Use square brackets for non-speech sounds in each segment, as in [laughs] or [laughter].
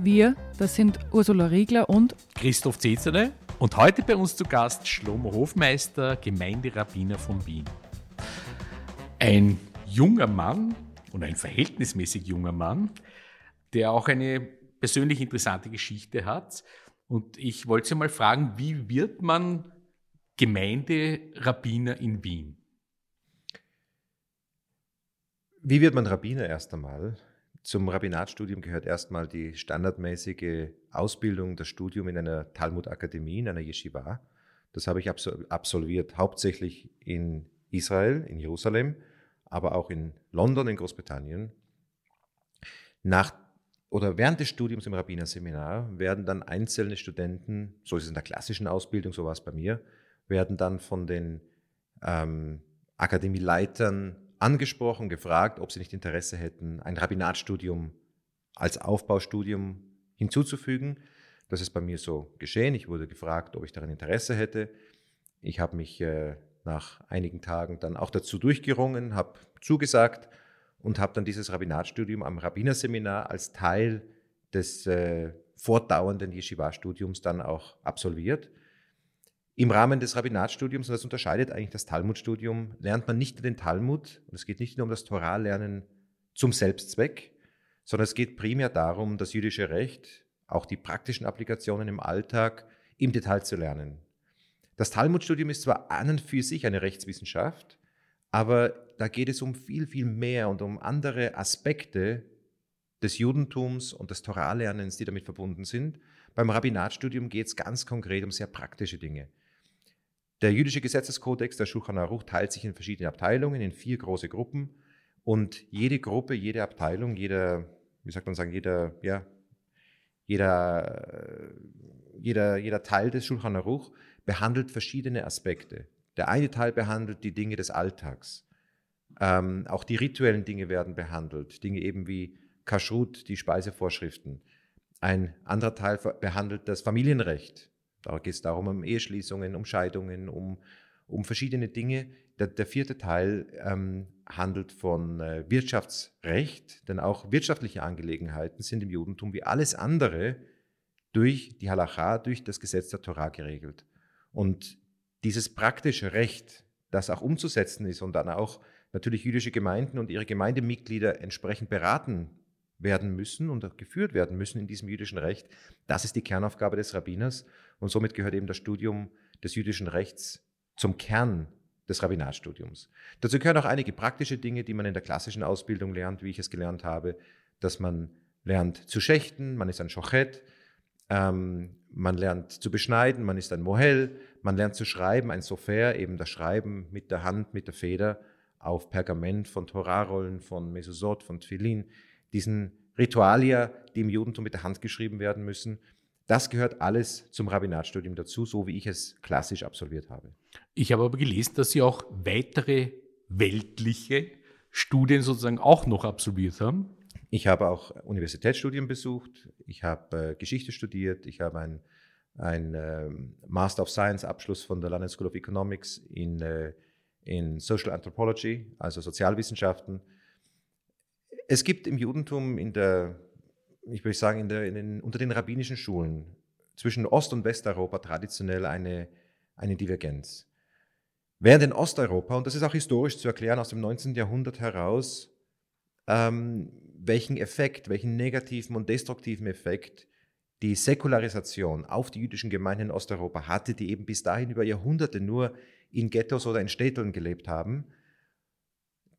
Wir, das sind Ursula Riegler und Christoph Zezele und heute bei uns zu Gast Schlomo Hofmeister, Gemeinderabbiner von Wien. Ein junger Mann und ein verhältnismäßig junger Mann, der auch eine persönlich interessante Geschichte hat. Und ich wollte Sie mal fragen, wie wird man Gemeinderabbiner in Wien? Wie wird man Rabbiner erst einmal? Zum Rabbinatstudium gehört erstmal die standardmäßige Ausbildung, das Studium in einer Talmud-Akademie, in einer Yeshiva. Das habe ich absolviert, hauptsächlich in Israel, in Jerusalem, aber auch in London, in Großbritannien. Nach oder während des Studiums im Rabbinerseminar werden dann einzelne Studenten, so ist es in der klassischen Ausbildung, so war es bei mir, werden dann von den ähm, Akademieleitern angesprochen, gefragt, ob sie nicht Interesse hätten, ein Rabbinatstudium als Aufbaustudium hinzuzufügen. Das ist bei mir so geschehen. Ich wurde gefragt, ob ich daran Interesse hätte. Ich habe mich äh, nach einigen Tagen dann auch dazu durchgerungen, habe zugesagt und habe dann dieses Rabbinatstudium am Rabbinerseminar als Teil des äh, fortdauernden Yeshiva-Studiums dann auch absolviert. Im Rahmen des Rabbinatstudiums, und das unterscheidet eigentlich das Talmudstudium, lernt man nicht nur den Talmud, und es geht nicht nur um das Torahlernen zum Selbstzweck, sondern es geht primär darum, das jüdische Recht, auch die praktischen Applikationen im Alltag im Detail zu lernen. Das Talmudstudium ist zwar an und für sich eine Rechtswissenschaft, aber da geht es um viel, viel mehr und um andere Aspekte des Judentums und des Toralernens, die damit verbunden sind. Beim Rabbinatstudium geht es ganz konkret um sehr praktische Dinge. Der jüdische Gesetzeskodex, der Shulchan Aruch, teilt sich in verschiedene Abteilungen, in vier große Gruppen. Und jede Gruppe, jede Abteilung, jeder, wie sagt man sagen, jeder, ja, jeder, jeder, jeder Teil des Shulchan Aruch behandelt verschiedene Aspekte. Der eine Teil behandelt die Dinge des Alltags. Ähm, auch die rituellen Dinge werden behandelt. Dinge eben wie Kashrut, die Speisevorschriften. Ein anderer Teil behandelt das Familienrecht, da geht es darum, um Eheschließungen, um Scheidungen, um, um verschiedene Dinge. Der, der vierte Teil ähm, handelt von äh, Wirtschaftsrecht, denn auch wirtschaftliche Angelegenheiten sind im Judentum wie alles andere durch die Halacha, durch das Gesetz der Torah geregelt. Und dieses praktische Recht, das auch umzusetzen ist und dann auch natürlich jüdische Gemeinden und ihre Gemeindemitglieder entsprechend beraten werden müssen und geführt werden müssen in diesem jüdischen Recht. Das ist die Kernaufgabe des Rabbiners und somit gehört eben das Studium des jüdischen Rechts zum Kern des Rabbinatstudiums. Dazu gehören auch einige praktische Dinge, die man in der klassischen Ausbildung lernt, wie ich es gelernt habe, dass man lernt zu schächten, man ist ein Schochet, ähm, man lernt zu beschneiden, man ist ein Mohel, man lernt zu schreiben, ein Sofer, eben das Schreiben mit der Hand, mit der Feder auf Pergament von Torarollen, von Mesosot, von Tfilin diesen Ritualia, die im Judentum mit der Hand geschrieben werden müssen. Das gehört alles zum Rabbinatstudium dazu, so wie ich es klassisch absolviert habe. Ich habe aber gelesen, dass Sie auch weitere weltliche Studien sozusagen auch noch absolviert haben. Ich habe auch Universitätsstudien besucht, ich habe äh, Geschichte studiert, ich habe ein, ein äh, Master of Science Abschluss von der London School of Economics in, äh, in Social Anthropology, also Sozialwissenschaften es gibt im Judentum in der, ich würde sagen, in der, in den, unter den rabbinischen Schulen zwischen Ost- und Westeuropa traditionell eine, eine Divergenz. Während in Osteuropa, und das ist auch historisch zu erklären aus dem 19. Jahrhundert heraus, ähm, welchen Effekt, welchen negativen und destruktiven Effekt die Säkularisation auf die jüdischen Gemeinden in Osteuropa hatte, die eben bis dahin über Jahrhunderte nur in Ghettos oder in Städteln gelebt haben,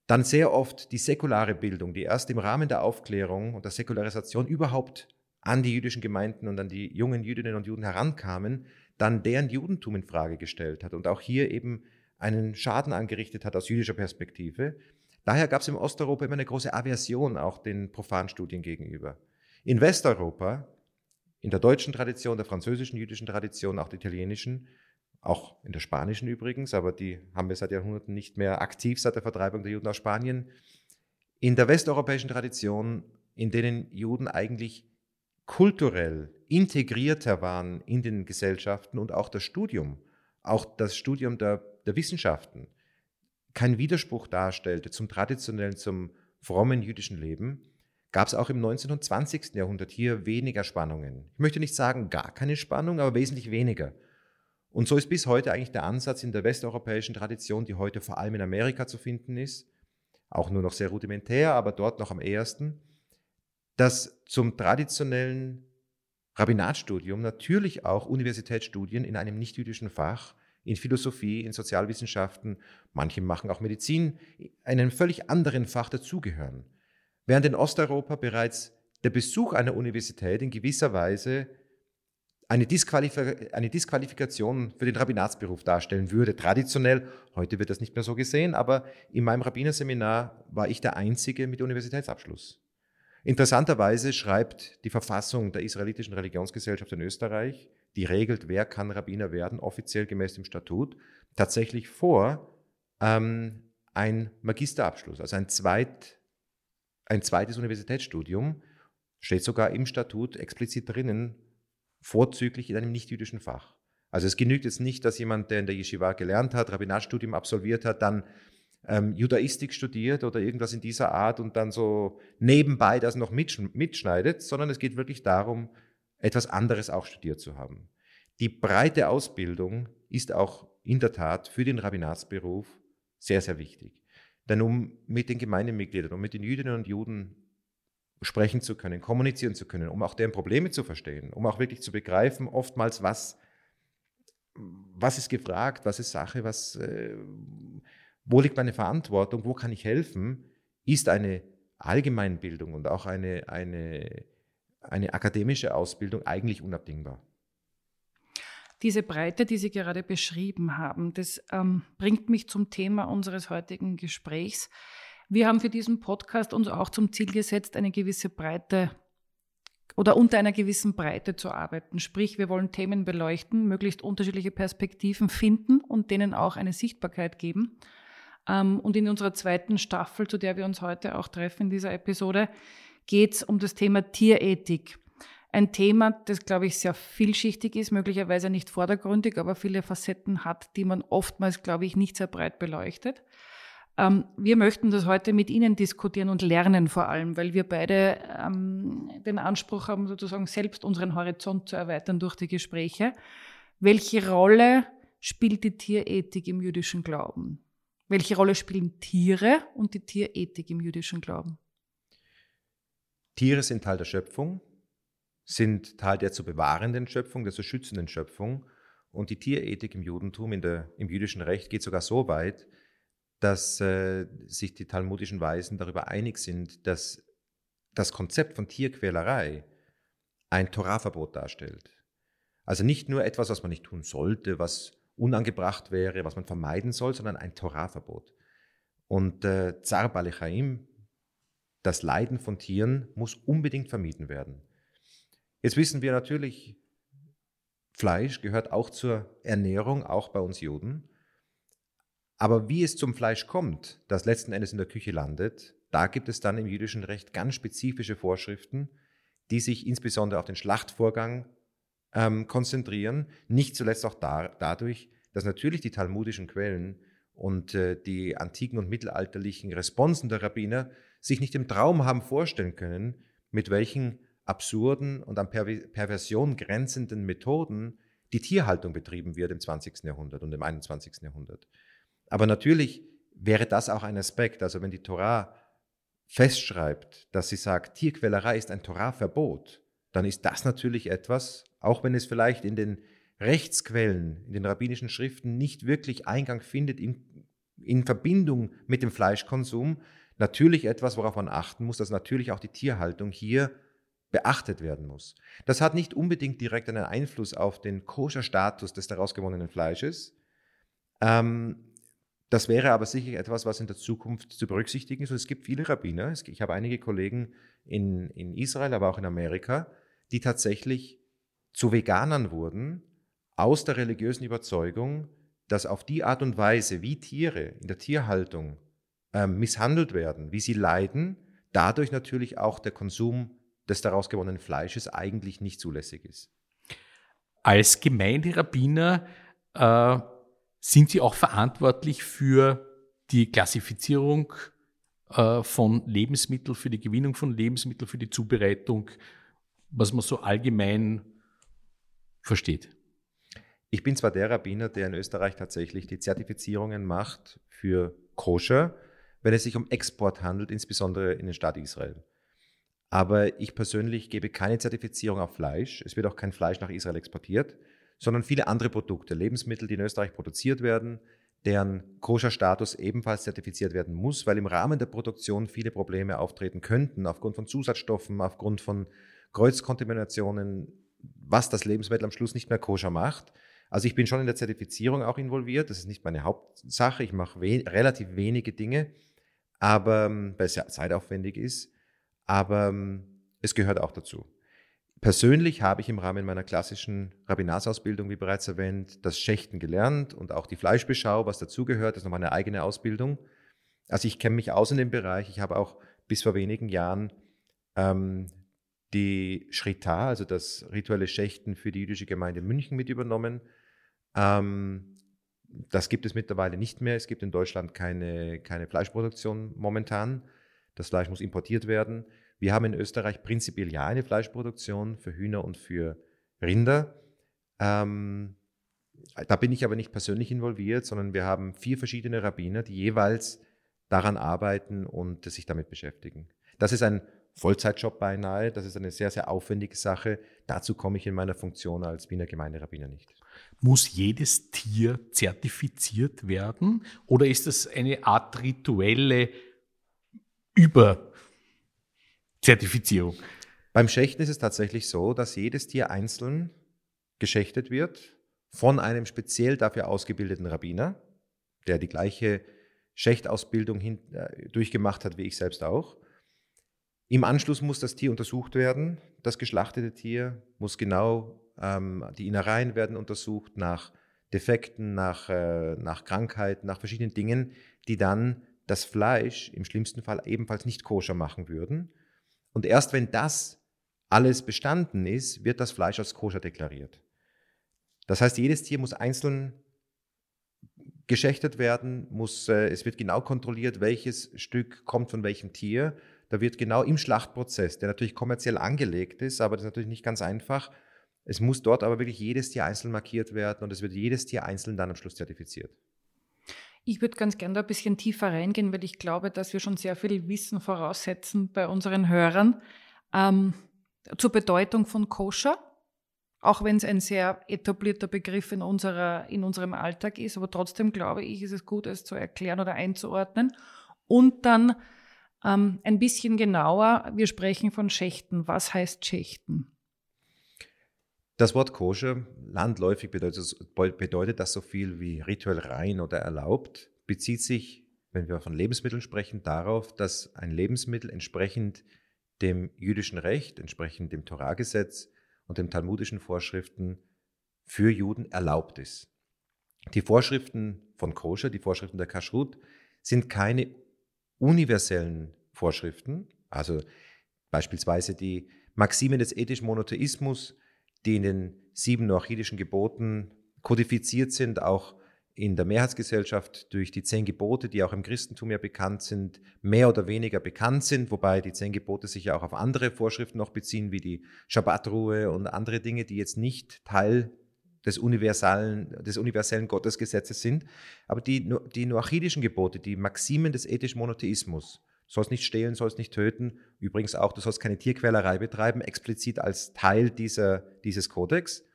dann sehr oft die säkulare Bildung, die erst im Rahmen der Aufklärung und der Säkularisation überhaupt an die jüdischen Gemeinden und an die jungen Jüdinnen und Juden herankamen, dann deren Judentum in Frage gestellt hat und auch hier eben einen Schaden angerichtet hat aus jüdischer Perspektive. Daher gab es im Osteuropa immer eine große Aversion auch den Profanstudien gegenüber. In Westeuropa, in der deutschen Tradition, der französischen jüdischen Tradition, auch der italienischen, auch in der spanischen übrigens, aber die haben wir seit Jahrhunderten nicht mehr aktiv seit der Vertreibung der Juden aus Spanien, in der westeuropäischen Tradition, in denen Juden eigentlich kulturell integrierter waren in den Gesellschaften und auch das Studium, auch das Studium der, der Wissenschaften, kein Widerspruch darstellte zum traditionellen, zum frommen jüdischen Leben, gab es auch im 19. und 20. Jahrhundert hier weniger Spannungen. Ich möchte nicht sagen gar keine Spannung, aber wesentlich weniger. Und so ist bis heute eigentlich der Ansatz in der westeuropäischen Tradition, die heute vor allem in Amerika zu finden ist, auch nur noch sehr rudimentär, aber dort noch am ehesten, dass zum traditionellen Rabbinatstudium natürlich auch Universitätsstudien in einem nichtjüdischen Fach, in Philosophie, in Sozialwissenschaften, manche machen auch Medizin, einem völlig anderen Fach dazugehören. Während in Osteuropa bereits der Besuch einer Universität in gewisser Weise eine, Disqualif eine Disqualifikation für den Rabbinatsberuf darstellen würde. Traditionell, heute wird das nicht mehr so gesehen, aber in meinem Rabbinerseminar war ich der Einzige mit Universitätsabschluss. Interessanterweise schreibt die Verfassung der israelitischen Religionsgesellschaft in Österreich, die regelt, wer kann Rabbiner werden, offiziell gemäß dem Statut, tatsächlich vor ähm, ein Magisterabschluss, also ein, zweit, ein zweites Universitätsstudium, steht sogar im Statut explizit drinnen, vorzüglich in einem nicht-jüdischen Fach. Also es genügt jetzt nicht, dass jemand, der in der Yeshiva gelernt hat, Rabbinatstudium absolviert hat, dann ähm, Judaistik studiert oder irgendwas in dieser Art und dann so nebenbei das noch mitschneidet, sondern es geht wirklich darum, etwas anderes auch studiert zu haben. Die breite Ausbildung ist auch in der Tat für den Rabbinatsberuf sehr, sehr wichtig. Denn um mit den Gemeindemitgliedern, um mit den Jüdinnen und Juden sprechen zu können, kommunizieren zu können, um auch deren Probleme zu verstehen, um auch wirklich zu begreifen, oftmals, was, was ist gefragt, was ist Sache, was, äh, wo liegt meine Verantwortung, wo kann ich helfen, ist eine Allgemeinbildung und auch eine, eine, eine akademische Ausbildung eigentlich unabdingbar. Diese Breite, die Sie gerade beschrieben haben, das ähm, bringt mich zum Thema unseres heutigen Gesprächs. Wir haben für diesen Podcast uns auch zum Ziel gesetzt, eine gewisse Breite oder unter einer gewissen Breite zu arbeiten. Sprich, wir wollen Themen beleuchten, möglichst unterschiedliche Perspektiven finden und denen auch eine Sichtbarkeit geben. Ähm, und in unserer zweiten Staffel, zu der wir uns heute auch treffen in dieser Episode, geht es um das Thema Tierethik. Ein Thema, das, glaube ich, sehr vielschichtig ist, möglicherweise nicht vordergründig, aber viele Facetten hat, die man oftmals, glaube ich, nicht sehr breit beleuchtet. Ähm, wir möchten das heute mit Ihnen diskutieren und lernen vor allem, weil wir beide ähm, den Anspruch haben, sozusagen selbst unseren Horizont zu erweitern durch die Gespräche. Welche Rolle spielt die Tierethik im jüdischen Glauben? Welche Rolle spielen Tiere und die Tierethik im jüdischen Glauben? Tiere sind Teil der Schöpfung, sind Teil der zu bewahrenden Schöpfung, der zu schützenden Schöpfung. Und die Tierethik im Judentum, der, im jüdischen Recht geht sogar so weit, dass äh, sich die talmudischen Weisen darüber einig sind, dass das Konzept von Tierquälerei ein Torahverbot darstellt. Also nicht nur etwas, was man nicht tun sollte, was unangebracht wäre, was man vermeiden soll, sondern ein Torahverbot. Und äh, Zar Balechaim, das Leiden von Tieren, muss unbedingt vermieden werden. Jetzt wissen wir natürlich, Fleisch gehört auch zur Ernährung, auch bei uns Juden. Aber wie es zum Fleisch kommt, das letzten Endes in der Küche landet, da gibt es dann im jüdischen Recht ganz spezifische Vorschriften, die sich insbesondere auf den Schlachtvorgang ähm, konzentrieren. Nicht zuletzt auch da, dadurch, dass natürlich die talmudischen Quellen und äh, die antiken und mittelalterlichen Responsen der Rabbiner sich nicht im Traum haben vorstellen können, mit welchen absurden und an per Perversion grenzenden Methoden die Tierhaltung betrieben wird im 20. Jahrhundert und im 21. Jahrhundert. Aber natürlich wäre das auch ein Aspekt. Also wenn die Torah festschreibt, dass sie sagt, Tierquälerei ist ein Torah-Verbot, dann ist das natürlich etwas, auch wenn es vielleicht in den Rechtsquellen, in den rabbinischen Schriften nicht wirklich Eingang findet in, in Verbindung mit dem Fleischkonsum, natürlich etwas, worauf man achten muss, dass natürlich auch die Tierhaltung hier beachtet werden muss. Das hat nicht unbedingt direkt einen Einfluss auf den Koscher-Status des daraus gewonnenen Fleisches. Ähm, das wäre aber sicher etwas, was in der Zukunft zu berücksichtigen ist. Und es gibt viele Rabbiner, ich habe einige Kollegen in, in Israel, aber auch in Amerika, die tatsächlich zu Veganern wurden, aus der religiösen Überzeugung, dass auf die Art und Weise, wie Tiere in der Tierhaltung äh, misshandelt werden, wie sie leiden, dadurch natürlich auch der Konsum des daraus gewonnenen Fleisches eigentlich nicht zulässig ist. Als Gemeinderabbiner äh, sind Sie auch verantwortlich für die Klassifizierung äh, von Lebensmitteln, für die Gewinnung von Lebensmitteln, für die Zubereitung, was man so allgemein versteht. Ich bin zwar der Rabbiner, der in Österreich tatsächlich die Zertifizierungen macht für Koscher, wenn es sich um Export handelt, insbesondere in den Staat Israel. Aber ich persönlich gebe keine Zertifizierung auf Fleisch. Es wird auch kein Fleisch nach Israel exportiert, sondern viele andere Produkte, Lebensmittel, die in Österreich produziert werden, deren Koscher-Status ebenfalls zertifiziert werden muss, weil im Rahmen der Produktion viele Probleme auftreten könnten, aufgrund von Zusatzstoffen, aufgrund von Kreuzkontaminationen, was das Lebensmittel am Schluss nicht mehr koscher macht. Also ich bin schon in der Zertifizierung auch involviert. Das ist nicht meine Hauptsache. Ich mache we relativ wenige Dinge, aber ähm, weil es ja zeitaufwendig ist. Aber ähm, es gehört auch dazu. Persönlich habe ich im Rahmen meiner klassischen Rabbinarsausbildung, wie bereits erwähnt, das Schächten gelernt und auch die Fleischbeschau, was dazugehört, ist nochmal eine eigene Ausbildung. Also ich kenne mich aus in dem Bereich. Ich habe auch bis vor wenigen Jahren ähm, die Shrita, also das rituelle Schächten für die jüdische Gemeinde München mit übernommen. Ähm, das gibt es mittlerweile nicht mehr. Es gibt in Deutschland keine, keine Fleischproduktion momentan. Das Fleisch muss importiert werden. Wir haben in Österreich prinzipiell ja eine Fleischproduktion für Hühner und für Rinder. Ähm, da bin ich aber nicht persönlich involviert, sondern wir haben vier verschiedene Rabbiner, die jeweils daran arbeiten und sich damit beschäftigen. Das ist ein Vollzeitjob beinahe. Das ist eine sehr, sehr aufwendige Sache. Dazu komme ich in meiner Funktion als Wiener Gemeinderabbiner nicht. Muss jedes Tier zertifiziert werden oder ist das eine Art rituelle Überzertifizierung? Beim Schächten ist es tatsächlich so, dass jedes Tier einzeln geschächtet wird von einem speziell dafür ausgebildeten Rabbiner, der die gleiche Schächtausbildung hin, äh, durchgemacht hat wie ich selbst auch. Im Anschluss muss das Tier untersucht werden. Das geschlachtete Tier muss genau, ähm, die Innereien werden untersucht nach Defekten, nach, äh, nach Krankheiten, nach verschiedenen Dingen, die dann das Fleisch im schlimmsten Fall ebenfalls nicht koscher machen würden. Und erst wenn das alles bestanden ist, wird das Fleisch als koscher deklariert. Das heißt, jedes Tier muss einzeln geschächtet werden, muss, äh, es wird genau kontrolliert, welches Stück kommt von welchem Tier da wird genau im Schlachtprozess, der natürlich kommerziell angelegt ist, aber das ist natürlich nicht ganz einfach, es muss dort aber wirklich jedes Tier einzeln markiert werden und es wird jedes Tier einzeln dann am Schluss zertifiziert. Ich würde ganz gerne da ein bisschen tiefer reingehen, weil ich glaube, dass wir schon sehr viel Wissen voraussetzen bei unseren Hörern ähm, zur Bedeutung von Koscher, auch wenn es ein sehr etablierter Begriff in, unserer, in unserem Alltag ist. Aber trotzdem glaube ich, ist es gut, es zu erklären oder einzuordnen. Und dann ähm, ein bisschen genauer, wir sprechen von Schächten. Was heißt Schächten? Das Wort koscher, landläufig bedeutet, bedeutet das so viel wie rituell rein oder erlaubt, bezieht sich, wenn wir von Lebensmitteln sprechen, darauf, dass ein Lebensmittel entsprechend dem jüdischen Recht, entsprechend dem Torahgesetz und den talmudischen Vorschriften für Juden erlaubt ist. Die Vorschriften von Koscher, die Vorschriften der Kashrut, sind keine universellen Vorschriften, also beispielsweise die Maximen des ethischen Monotheismus, die in den sieben noachidischen Geboten kodifiziert sind, auch in der Mehrheitsgesellschaft durch die zehn Gebote, die auch im Christentum ja bekannt sind, mehr oder weniger bekannt sind, wobei die zehn Gebote sich ja auch auf andere Vorschriften noch beziehen, wie die Schabbatruhe und andere Dinge, die jetzt nicht Teil des universalen, des universellen Gottesgesetzes sind. Aber die, die noachidischen Gebote, die Maximen des ethischen Monotheismus, du sollst nicht stehlen, sollst nicht töten, übrigens auch, du sollst keine Tierquälerei betreiben, explizit als Teil dieser, dieses Kodex,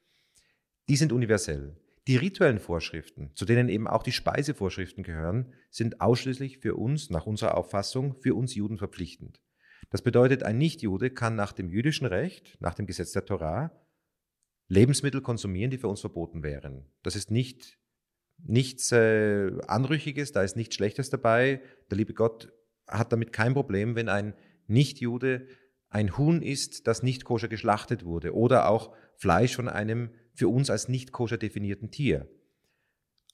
die sind universell. Die rituellen Vorschriften, zu denen eben auch die Speisevorschriften gehören, sind ausschließlich für uns, nach unserer Auffassung, für uns Juden verpflichtend. Das bedeutet, ein Nichtjude kann nach dem jüdischen Recht, nach dem Gesetz der Torah, Lebensmittel konsumieren, die für uns verboten wären. Das ist nicht, nichts äh, Anrüchiges, da ist nichts Schlechtes dabei. Der liebe Gott hat damit kein Problem, wenn ein Nichtjude ein Huhn ist, das nicht koscher geschlachtet wurde oder auch Fleisch von einem für uns als nicht koscher definierten Tier.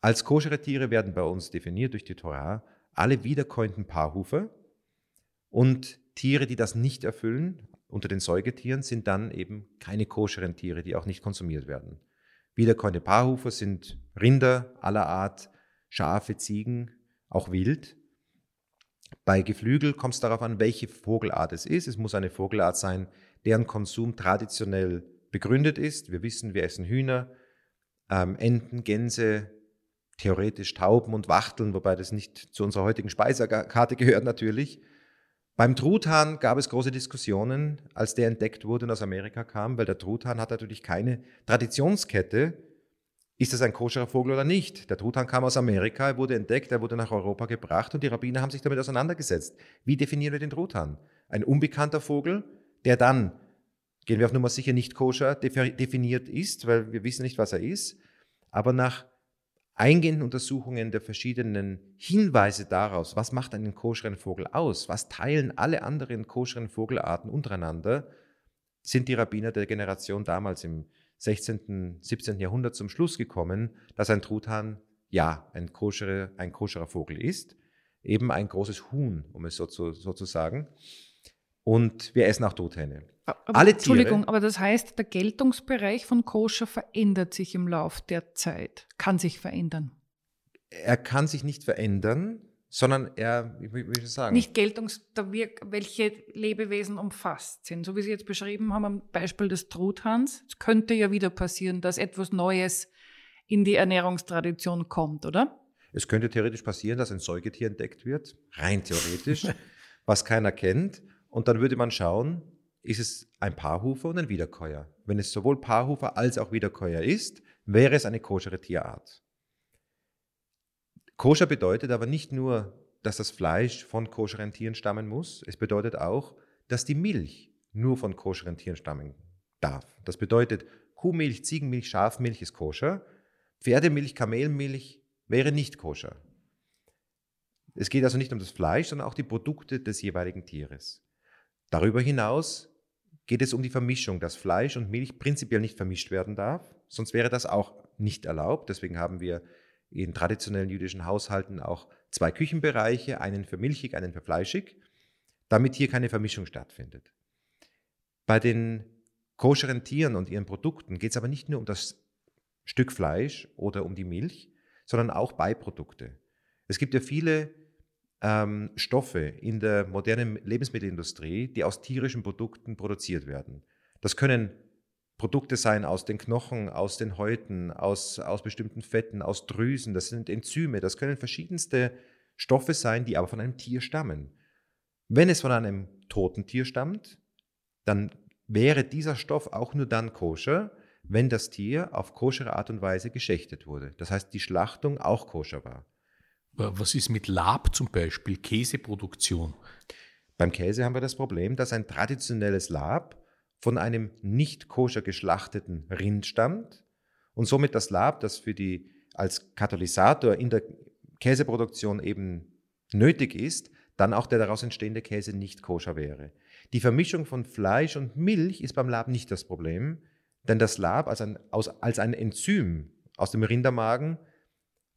Als koschere Tiere werden bei uns definiert durch die Torah alle wiederkäuten Paarhufer und Tiere, die das nicht erfüllen, unter den Säugetieren, sind dann eben keine koscheren Tiere, die auch nicht konsumiert werden. Wiederkäute Paarhufer sind Rinder aller Art, Schafe, Ziegen, auch Wild. Bei Geflügel kommt es darauf an, welche Vogelart es ist. Es muss eine Vogelart sein, deren Konsum traditionell begründet ist. Wir wissen, wir essen Hühner, ähm, Enten, Gänse, theoretisch Tauben und Wachteln, wobei das nicht zu unserer heutigen Speisekarte [laughs] gehört natürlich. Beim Truthahn gab es große Diskussionen, als der entdeckt wurde und aus Amerika kam, weil der Truthahn hat natürlich keine Traditionskette. Ist das ein koscherer Vogel oder nicht? Der Truthahn kam aus Amerika, er wurde entdeckt, er wurde nach Europa gebracht und die Rabbiner haben sich damit auseinandergesetzt. Wie definieren wir den Truthahn? Ein unbekannter Vogel, der dann, gehen wir auf Nummer sicher, nicht koscher definiert ist, weil wir wissen nicht, was er ist, aber nach eingehenden Untersuchungen der verschiedenen Hinweise daraus, was macht einen koscheren Vogel aus, was teilen alle anderen koscheren Vogelarten untereinander, sind die Rabbiner der Generation damals im 16., 17. Jahrhundert zum Schluss gekommen, dass ein Truthahn ja ein koscherer, ein koscherer Vogel ist, eben ein großes Huhn, um es so zu, so zu sagen. Und wir essen auch Truthähne. Aber, Alle Entschuldigung, aber das heißt, der Geltungsbereich von Koscher verändert sich im Lauf der Zeit, kann sich verändern. Er kann sich nicht verändern, sondern er, wie würde ich sagen? Nicht Geltungs, welche Lebewesen umfasst sind. So wie Sie jetzt beschrieben haben am Beispiel des Truthahns, es könnte ja wieder passieren, dass etwas Neues in die Ernährungstradition kommt, oder? Es könnte theoretisch passieren, dass ein Säugetier entdeckt wird, rein theoretisch, [laughs] was keiner kennt. Und dann würde man schauen, ist es ein Paarhufer und ein Wiederkäuer. Wenn es sowohl Paarhufer als auch Wiederkäuer ist, wäre es eine koschere Tierart. Koscher bedeutet aber nicht nur, dass das Fleisch von koscheren Tieren stammen muss, es bedeutet auch, dass die Milch nur von koscheren Tieren stammen darf. Das bedeutet, Kuhmilch, Ziegenmilch, Schafmilch ist koscher, Pferdemilch, Kamelmilch wäre nicht koscher. Es geht also nicht um das Fleisch, sondern auch die Produkte des jeweiligen Tieres. Darüber hinaus geht es um die Vermischung, dass Fleisch und Milch prinzipiell nicht vermischt werden darf, sonst wäre das auch nicht erlaubt. Deswegen haben wir in traditionellen jüdischen Haushalten auch zwei Küchenbereiche, einen für milchig, einen für fleischig, damit hier keine Vermischung stattfindet. Bei den koscheren Tieren und ihren Produkten geht es aber nicht nur um das Stück Fleisch oder um die Milch, sondern auch Beiprodukte. Es gibt ja viele ähm, Stoffe in der modernen Lebensmittelindustrie, die aus tierischen Produkten produziert werden. Das können Produkte sein aus den Knochen, aus den Häuten, aus, aus bestimmten Fetten, aus Drüsen, das sind Enzyme, das können verschiedenste Stoffe sein, die aber von einem Tier stammen. Wenn es von einem toten Tier stammt, dann wäre dieser Stoff auch nur dann koscher, wenn das Tier auf koschere Art und Weise geschächtet wurde. Das heißt, die Schlachtung auch koscher war. Was ist mit Lab zum Beispiel, Käseproduktion? Beim Käse haben wir das Problem, dass ein traditionelles Lab von einem nicht koscher geschlachteten Rind stammt und somit das Lab, das für die als Katalysator in der Käseproduktion eben nötig ist, dann auch der daraus entstehende Käse nicht koscher wäre. Die Vermischung von Fleisch und Milch ist beim Lab nicht das Problem, denn das Lab als ein, aus, als ein Enzym aus dem Rindermagen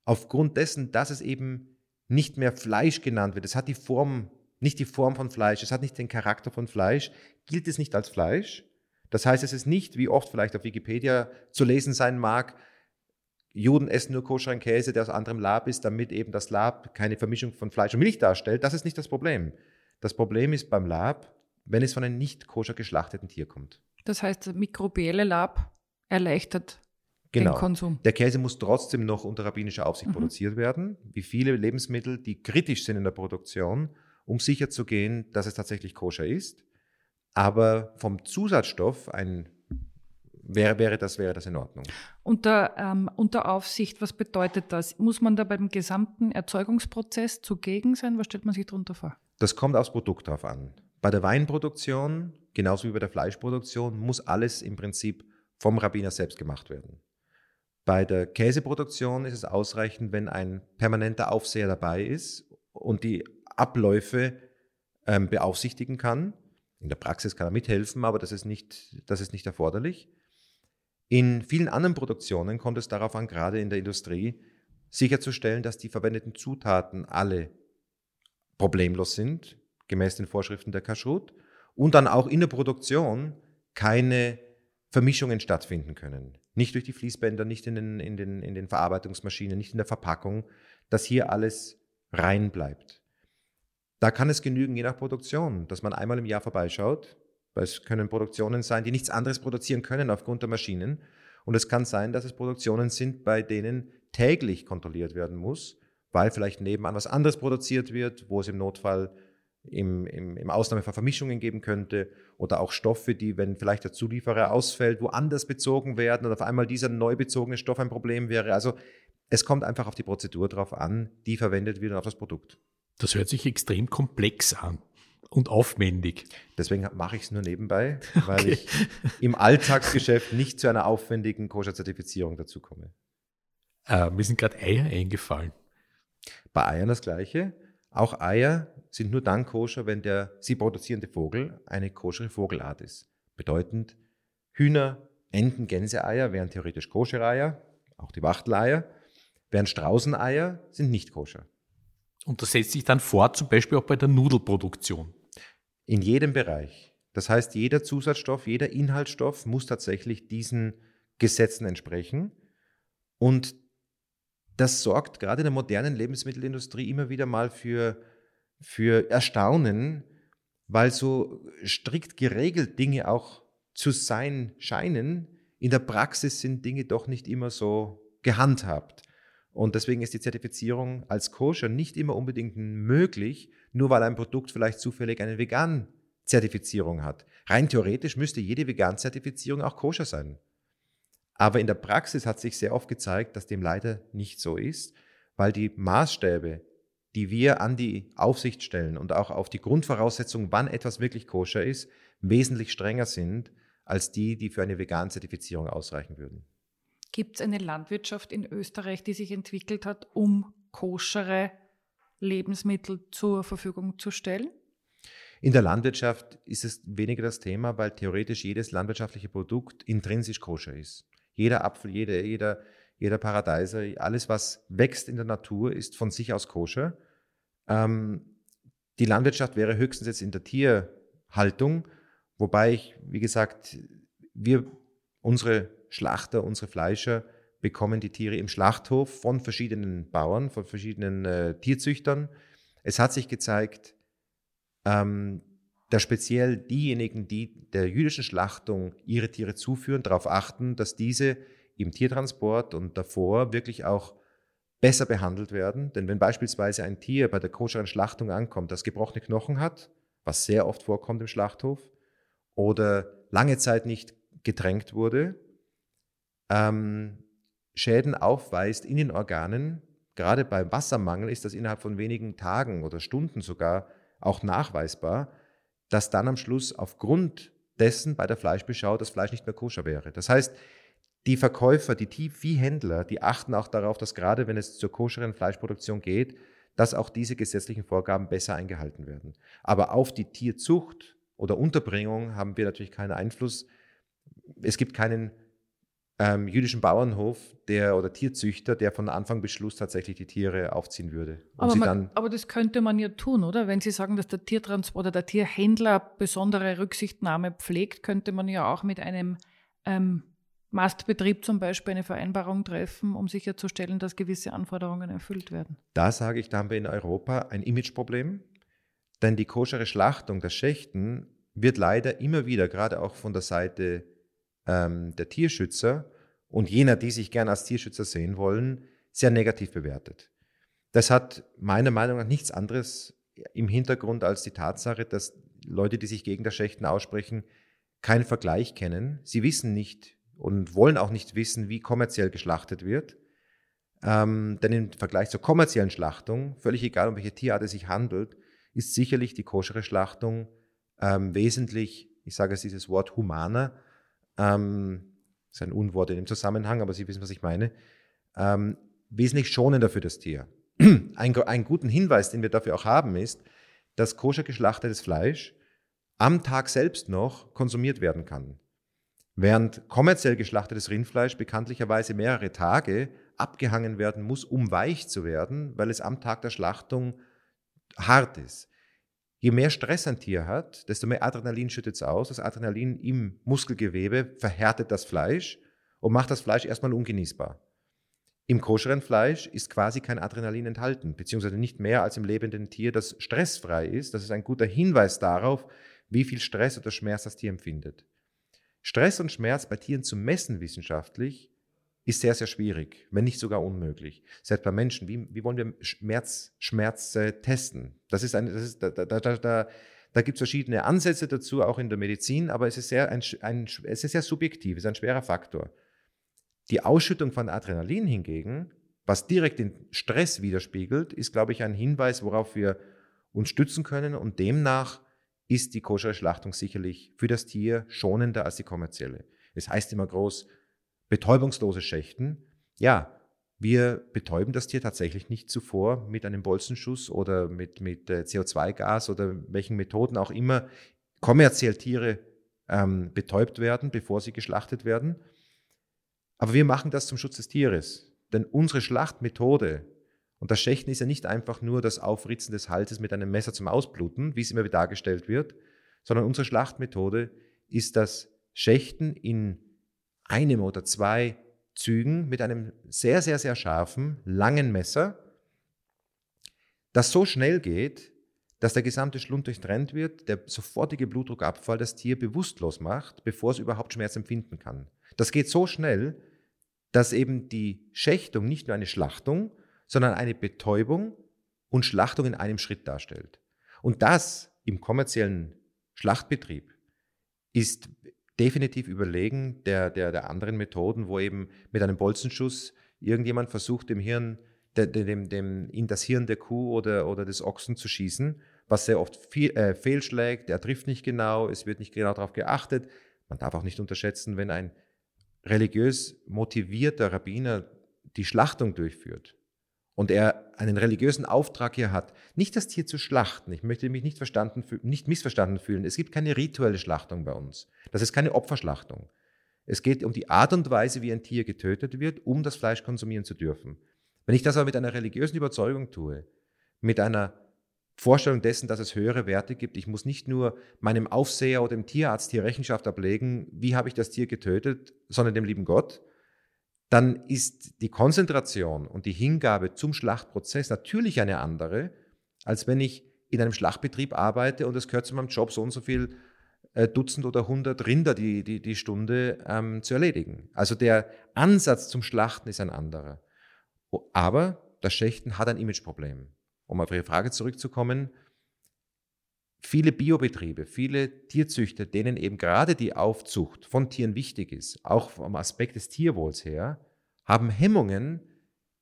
aufgrund dessen, dass es eben nicht mehr Fleisch genannt wird. Es hat die Form, nicht die Form von Fleisch, es hat nicht den Charakter von Fleisch, gilt es nicht als Fleisch. Das heißt, es ist nicht, wie oft vielleicht auf Wikipedia zu lesen sein mag, Juden essen nur koscheren Käse, der aus anderem Lab ist, damit eben das Lab keine Vermischung von Fleisch und Milch darstellt. Das ist nicht das Problem. Das Problem ist beim Lab, wenn es von einem nicht koscher geschlachteten Tier kommt. Das heißt, mikrobielle Lab erleichtert genau. den Konsum. Der Käse muss trotzdem noch unter rabbinischer Aufsicht mhm. produziert werden, wie viele Lebensmittel, die kritisch sind in der Produktion, um sicherzugehen, dass es tatsächlich koscher ist. Aber vom Zusatzstoff ein wäre, wäre, das, wäre das in Ordnung. Unter, ähm, unter Aufsicht, was bedeutet das? Muss man da beim gesamten Erzeugungsprozess zugegen sein? Was stellt man sich darunter vor? Das kommt aufs Produkt drauf an. Bei der Weinproduktion, genauso wie bei der Fleischproduktion, muss alles im Prinzip vom Rabbiner selbst gemacht werden. Bei der Käseproduktion ist es ausreichend, wenn ein permanenter Aufseher dabei ist und die Abläufe ähm, beaufsichtigen kann. In der Praxis kann er mithelfen, aber das ist nicht, das ist nicht erforderlich. In vielen anderen Produktionen kommt es darauf an, gerade in der Industrie, sicherzustellen, dass die verwendeten Zutaten alle problemlos sind, gemäß den Vorschriften der Kashrut, und dann auch in der Produktion keine Vermischungen stattfinden können. Nicht durch die Fließbänder, nicht in den, in den, in den Verarbeitungsmaschinen, nicht in der Verpackung, dass hier alles rein bleibt. Da kann es genügen, je nach Produktion, dass man einmal im Jahr vorbeischaut, weil es können Produktionen sein, die nichts anderes produzieren können aufgrund der Maschinen. Und es kann sein, dass es Produktionen sind, bei denen täglich kontrolliert werden muss, weil vielleicht nebenan was anderes produziert wird, wo es im Notfall im, im, im Ausnahmefall Vermischungen geben könnte oder auch Stoffe, die, wenn vielleicht der Zulieferer ausfällt, woanders bezogen werden oder auf einmal dieser neu bezogene Stoff ein Problem wäre. Also es kommt einfach auf die Prozedur drauf an, die verwendet wird und auf das Produkt. Das hört sich extrem komplex an und aufwendig. Deswegen mache ich es nur nebenbei, [laughs] weil okay. ich im Alltagsgeschäft nicht zu einer aufwendigen Koscher-Zertifizierung dazu komme. Äh, mir sind gerade Eier eingefallen. Bei Eiern das Gleiche. Auch Eier sind nur dann koscher, wenn der sie produzierende Vogel eine koschere Vogelart ist. Bedeutend, Hühner, Enten, Gänseeier wären theoretisch koschere Eier, auch die Wachteleier, während Straußeneier sind nicht koscher. Und das setzt sich dann fort, zum Beispiel auch bei der Nudelproduktion. In jedem Bereich. Das heißt, jeder Zusatzstoff, jeder Inhaltsstoff muss tatsächlich diesen Gesetzen entsprechen. Und das sorgt gerade in der modernen Lebensmittelindustrie immer wieder mal für, für Erstaunen, weil so strikt geregelt Dinge auch zu sein scheinen. In der Praxis sind Dinge doch nicht immer so gehandhabt. Und deswegen ist die Zertifizierung als Koscher nicht immer unbedingt möglich, nur weil ein Produkt vielleicht zufällig eine Vegan-Zertifizierung hat. Rein theoretisch müsste jede Vegan-Zertifizierung auch koscher sein. Aber in der Praxis hat sich sehr oft gezeigt, dass dem leider nicht so ist, weil die Maßstäbe, die wir an die Aufsicht stellen und auch auf die Grundvoraussetzung, wann etwas wirklich koscher ist, wesentlich strenger sind als die, die für eine Vegan-Zertifizierung ausreichen würden. Gibt es eine Landwirtschaft in Österreich, die sich entwickelt hat, um koschere Lebensmittel zur Verfügung zu stellen? In der Landwirtschaft ist es weniger das Thema, weil theoretisch jedes landwirtschaftliche Produkt intrinsisch koscher ist. Jeder Apfel, jeder, jeder, jeder Paradeiser, alles, was wächst in der Natur, ist von sich aus koscher. Ähm, die Landwirtschaft wäre höchstens jetzt in der Tierhaltung, wobei ich, wie gesagt, wir unsere Schlachter, unsere Fleischer bekommen die Tiere im Schlachthof von verschiedenen Bauern, von verschiedenen äh, Tierzüchtern. Es hat sich gezeigt, ähm, dass speziell diejenigen, die der jüdischen Schlachtung ihre Tiere zuführen, darauf achten, dass diese im Tiertransport und davor wirklich auch besser behandelt werden. Denn wenn beispielsweise ein Tier bei der koscheren Schlachtung ankommt, das gebrochene Knochen hat, was sehr oft vorkommt im Schlachthof, oder lange Zeit nicht getränkt wurde, ähm, Schäden aufweist in den Organen, gerade beim Wassermangel ist das innerhalb von wenigen Tagen oder Stunden sogar auch nachweisbar, dass dann am Schluss aufgrund dessen bei der Fleischbeschau das Fleisch nicht mehr koscher wäre. Das heißt, die Verkäufer, die Viehhändler, die achten auch darauf, dass gerade wenn es zur koscheren Fleischproduktion geht, dass auch diese gesetzlichen Vorgaben besser eingehalten werden. Aber auf die Tierzucht oder Unterbringung haben wir natürlich keinen Einfluss. Es gibt keinen ähm, jüdischen Bauernhof der, oder Tierzüchter, der von Anfang bis Schluss tatsächlich die Tiere aufziehen würde. Aber, man, aber, das könnte man ja tun, oder? Wenn Sie sagen, dass der Tiertransport oder der Tierhändler besondere Rücksichtnahme pflegt, könnte man ja auch mit einem ähm, Mastbetrieb zum Beispiel eine Vereinbarung treffen, um sicherzustellen, dass gewisse Anforderungen erfüllt werden. Da sage ich, da haben wir in Europa ein Imageproblem, denn die koschere Schlachtung der Schächten wird leider immer wieder, gerade auch von der Seite ähm, der Tierschützer und jener, die sich gern als Tierschützer sehen wollen, sehr negativ bewertet. Das hat meiner Meinung nach nichts anderes im Hintergrund als die Tatsache, dass Leute, die sich gegen das Schächten aussprechen, keinen Vergleich kennen. Sie wissen nicht und wollen auch nicht wissen, wie kommerziell geschlachtet wird. Ähm, denn im Vergleich zur kommerziellen Schlachtung, völlig egal, um welche Tierart es sich handelt, ist sicherlich die koschere Schlachtung ähm, wesentlich, ich sage es dieses Wort, humaner ähm, ist ein Unwort in dem Zusammenhang, aber Sie wissen, was ich meine, ähm, wesentlich schonender für das Tier. [clears throat] Ein, einen guten Hinweis, den wir dafür auch haben, ist, dass koscher geschlachtetes Fleisch am Tag selbst noch konsumiert werden kann. Während kommerziell geschlachtetes Rindfleisch bekanntlicherweise mehrere Tage abgehangen werden muss, um weich zu werden, weil es am Tag der Schlachtung hart ist. Je mehr Stress ein Tier hat, desto mehr Adrenalin schüttet es aus. Das Adrenalin im Muskelgewebe verhärtet das Fleisch und macht das Fleisch erstmal ungenießbar. Im koscheren Fleisch ist quasi kein Adrenalin enthalten, beziehungsweise nicht mehr als im lebenden Tier, das stressfrei ist. Das ist ein guter Hinweis darauf, wie viel Stress oder Schmerz das Tier empfindet. Stress und Schmerz bei Tieren zu messen wissenschaftlich ist sehr, sehr schwierig, wenn nicht sogar unmöglich. Selbst bei Menschen, wie, wie wollen wir Schmerz, Schmerz äh, testen? Das ist ein, das ist, da, da, da, da, da gibt es verschiedene Ansätze dazu, auch in der Medizin, aber es ist sehr, ein, ein, es ist sehr subjektiv, es ist ein schwerer Faktor. Die Ausschüttung von Adrenalin hingegen, was direkt den Stress widerspiegelt, ist, glaube ich, ein Hinweis, worauf wir uns stützen können und demnach ist die koschere Schlachtung sicherlich für das Tier schonender als die kommerzielle. Es heißt immer groß, betäubungslose Schächten. Ja, wir betäuben das Tier tatsächlich nicht zuvor mit einem Bolzenschuss oder mit, mit äh, CO2-Gas oder welchen Methoden auch immer kommerziell Tiere ähm, betäubt werden, bevor sie geschlachtet werden. Aber wir machen das zum Schutz des Tieres. Denn unsere Schlachtmethode, und das Schächten ist ja nicht einfach nur das Aufritzen des Halses mit einem Messer zum Ausbluten, wie es immer dargestellt wird, sondern unsere Schlachtmethode ist das Schächten in einem oder zwei Zügen mit einem sehr, sehr, sehr scharfen, langen Messer, das so schnell geht, dass der gesamte Schlund durchtrennt wird, der sofortige Blutdruckabfall das Tier bewusstlos macht, bevor es überhaupt Schmerz empfinden kann. Das geht so schnell, dass eben die Schächtung nicht nur eine Schlachtung, sondern eine Betäubung und Schlachtung in einem Schritt darstellt. Und das im kommerziellen Schlachtbetrieb ist definitiv überlegen der, der, der anderen Methoden, wo eben mit einem Bolzenschuss irgendjemand versucht, dem Hirn, dem, dem, in das Hirn der Kuh oder, oder des Ochsen zu schießen, was sehr oft viel, äh, fehlschlägt, er trifft nicht genau, es wird nicht genau darauf geachtet. Man darf auch nicht unterschätzen, wenn ein religiös motivierter Rabbiner die Schlachtung durchführt und er einen religiösen Auftrag hier hat, nicht das Tier zu schlachten. Ich möchte mich nicht, verstanden, nicht missverstanden fühlen. Es gibt keine rituelle Schlachtung bei uns. Das ist keine Opferschlachtung. Es geht um die Art und Weise, wie ein Tier getötet wird, um das Fleisch konsumieren zu dürfen. Wenn ich das aber mit einer religiösen Überzeugung tue, mit einer Vorstellung dessen, dass es höhere Werte gibt. Ich muss nicht nur meinem Aufseher oder dem Tierarzt hier Rechenschaft ablegen, wie habe ich das Tier getötet, sondern dem lieben Gott. Dann ist die Konzentration und die Hingabe zum Schlachtprozess natürlich eine andere, als wenn ich in einem Schlachtbetrieb arbeite und es gehört zu meinem Job so und so viel äh, Dutzend oder hundert Rinder die, die, die Stunde ähm, zu erledigen. Also der Ansatz zum Schlachten ist ein anderer. Aber das Schächten hat ein Imageproblem um auf Ihre Frage zurückzukommen, viele Biobetriebe, viele Tierzüchter, denen eben gerade die Aufzucht von Tieren wichtig ist, auch vom Aspekt des Tierwohls her, haben Hemmungen,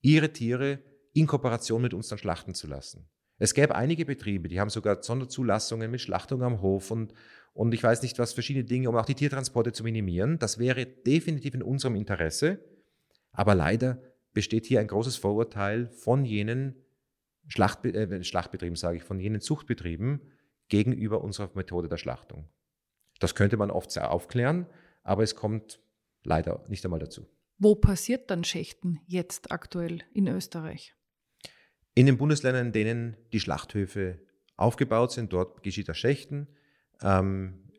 ihre Tiere in Kooperation mit uns dann schlachten zu lassen. Es gäbe einige Betriebe, die haben sogar Sonderzulassungen mit Schlachtung am Hof und, und ich weiß nicht was, verschiedene Dinge, um auch die Tiertransporte zu minimieren. Das wäre definitiv in unserem Interesse. Aber leider besteht hier ein großes Vorurteil von jenen Schlachtbe äh, Schlachtbetrieben, sage ich, von jenen Zuchtbetrieben gegenüber unserer Methode der Schlachtung. Das könnte man oft sehr aufklären, aber es kommt leider nicht einmal dazu. Wo passiert dann Schächten jetzt aktuell in Österreich? In den Bundesländern, in denen die Schlachthöfe aufgebaut sind, dort geschieht das Schächten. Ähm,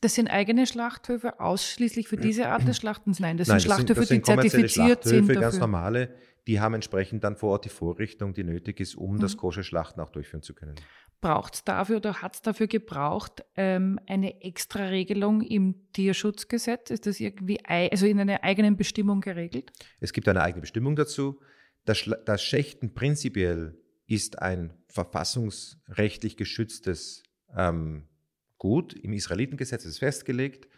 das sind eigene Schlachthöfe ausschließlich für diese Art des Schlachtens? Nein, das Nein, sind Schlachthöfe, das sind, das sind die zertifiziert sind. Dafür. ganz normale, die haben entsprechend dann vor Ort die Vorrichtung, die nötig ist, um mhm. das kosche Schlachten auch durchführen zu können. Braucht es dafür oder hat es dafür gebraucht ähm, eine extra Regelung im Tierschutzgesetz? Ist das irgendwie also in einer eigenen Bestimmung geregelt? Es gibt eine eigene Bestimmung dazu. Das, das Schächten prinzipiell ist ein verfassungsrechtlich geschütztes ähm, Gut, im Israelitengesetz ist es festgelegt,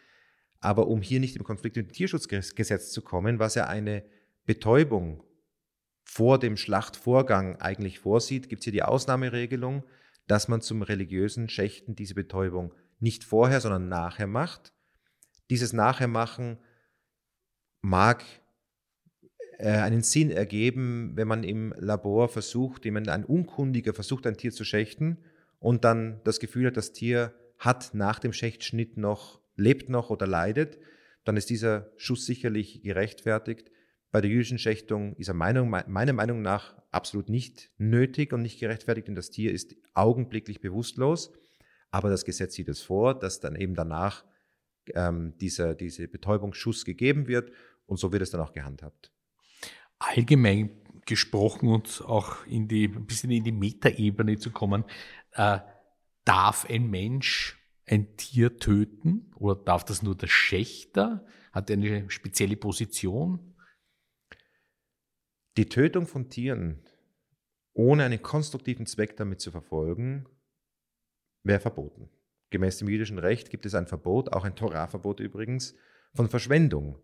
aber um hier nicht im Konflikt mit dem Tierschutzgesetz zu kommen, was ja eine Betäubung vor dem Schlachtvorgang eigentlich vorsieht, gibt es hier die Ausnahmeregelung, dass man zum religiösen Schächten diese Betäubung nicht vorher, sondern nachher macht. Dieses Nachhermachen mag äh, einen Sinn ergeben, wenn man im Labor versucht, jemand ein Unkundiger versucht, ein Tier zu schächten und dann das Gefühl hat, das Tier hat nach dem Schächtschnitt noch, lebt noch oder leidet, dann ist dieser Schuss sicherlich gerechtfertigt. Bei der jüdischen Schächtung ist er Meinung, meiner Meinung nach absolut nicht nötig und nicht gerechtfertigt, denn das Tier ist augenblicklich bewusstlos. Aber das Gesetz sieht es vor, dass dann eben danach ähm, dieser, diese Betäubungsschuss gegeben wird und so wird es dann auch gehandhabt. Allgemein gesprochen und auch in die, ein bisschen in die Metaebene zu kommen, äh, darf ein Mensch ein Tier töten oder darf das nur der Schächter? Hat er eine spezielle Position? Die Tötung von Tieren ohne einen konstruktiven Zweck damit zu verfolgen, wäre verboten. Gemäß dem jüdischen Recht gibt es ein Verbot, auch ein Torahverbot übrigens, von Verschwendung.